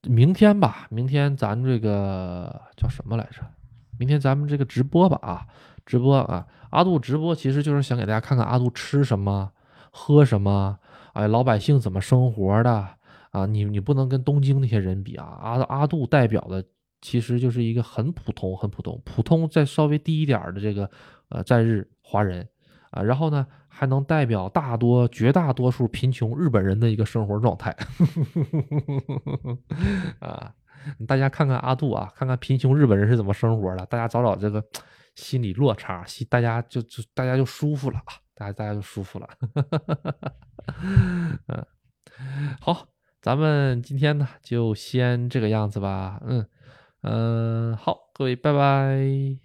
[SPEAKER 1] 明天吧，明天咱这个叫什么来着？明天咱们这个直播吧啊，直播啊。阿杜直播其实就是想给大家看看阿杜吃什么、喝什么，哎，老百姓怎么生活的。啊，你你不能跟东京那些人比啊。阿阿杜代表的其实就是一个很普通、很普通、普通再稍微低一点的这个呃在日华人啊，然后呢还能代表大多绝大多数贫穷日本人的一个生活状态 啊。大家看看阿杜啊，看看贫穷日本人是怎么生活的，大家找找这个心理落差，心大家就就大家就舒服了啊，大家大家就舒服了。嗯，好，咱们今天呢就先这个样子吧。嗯嗯，好，各位拜拜。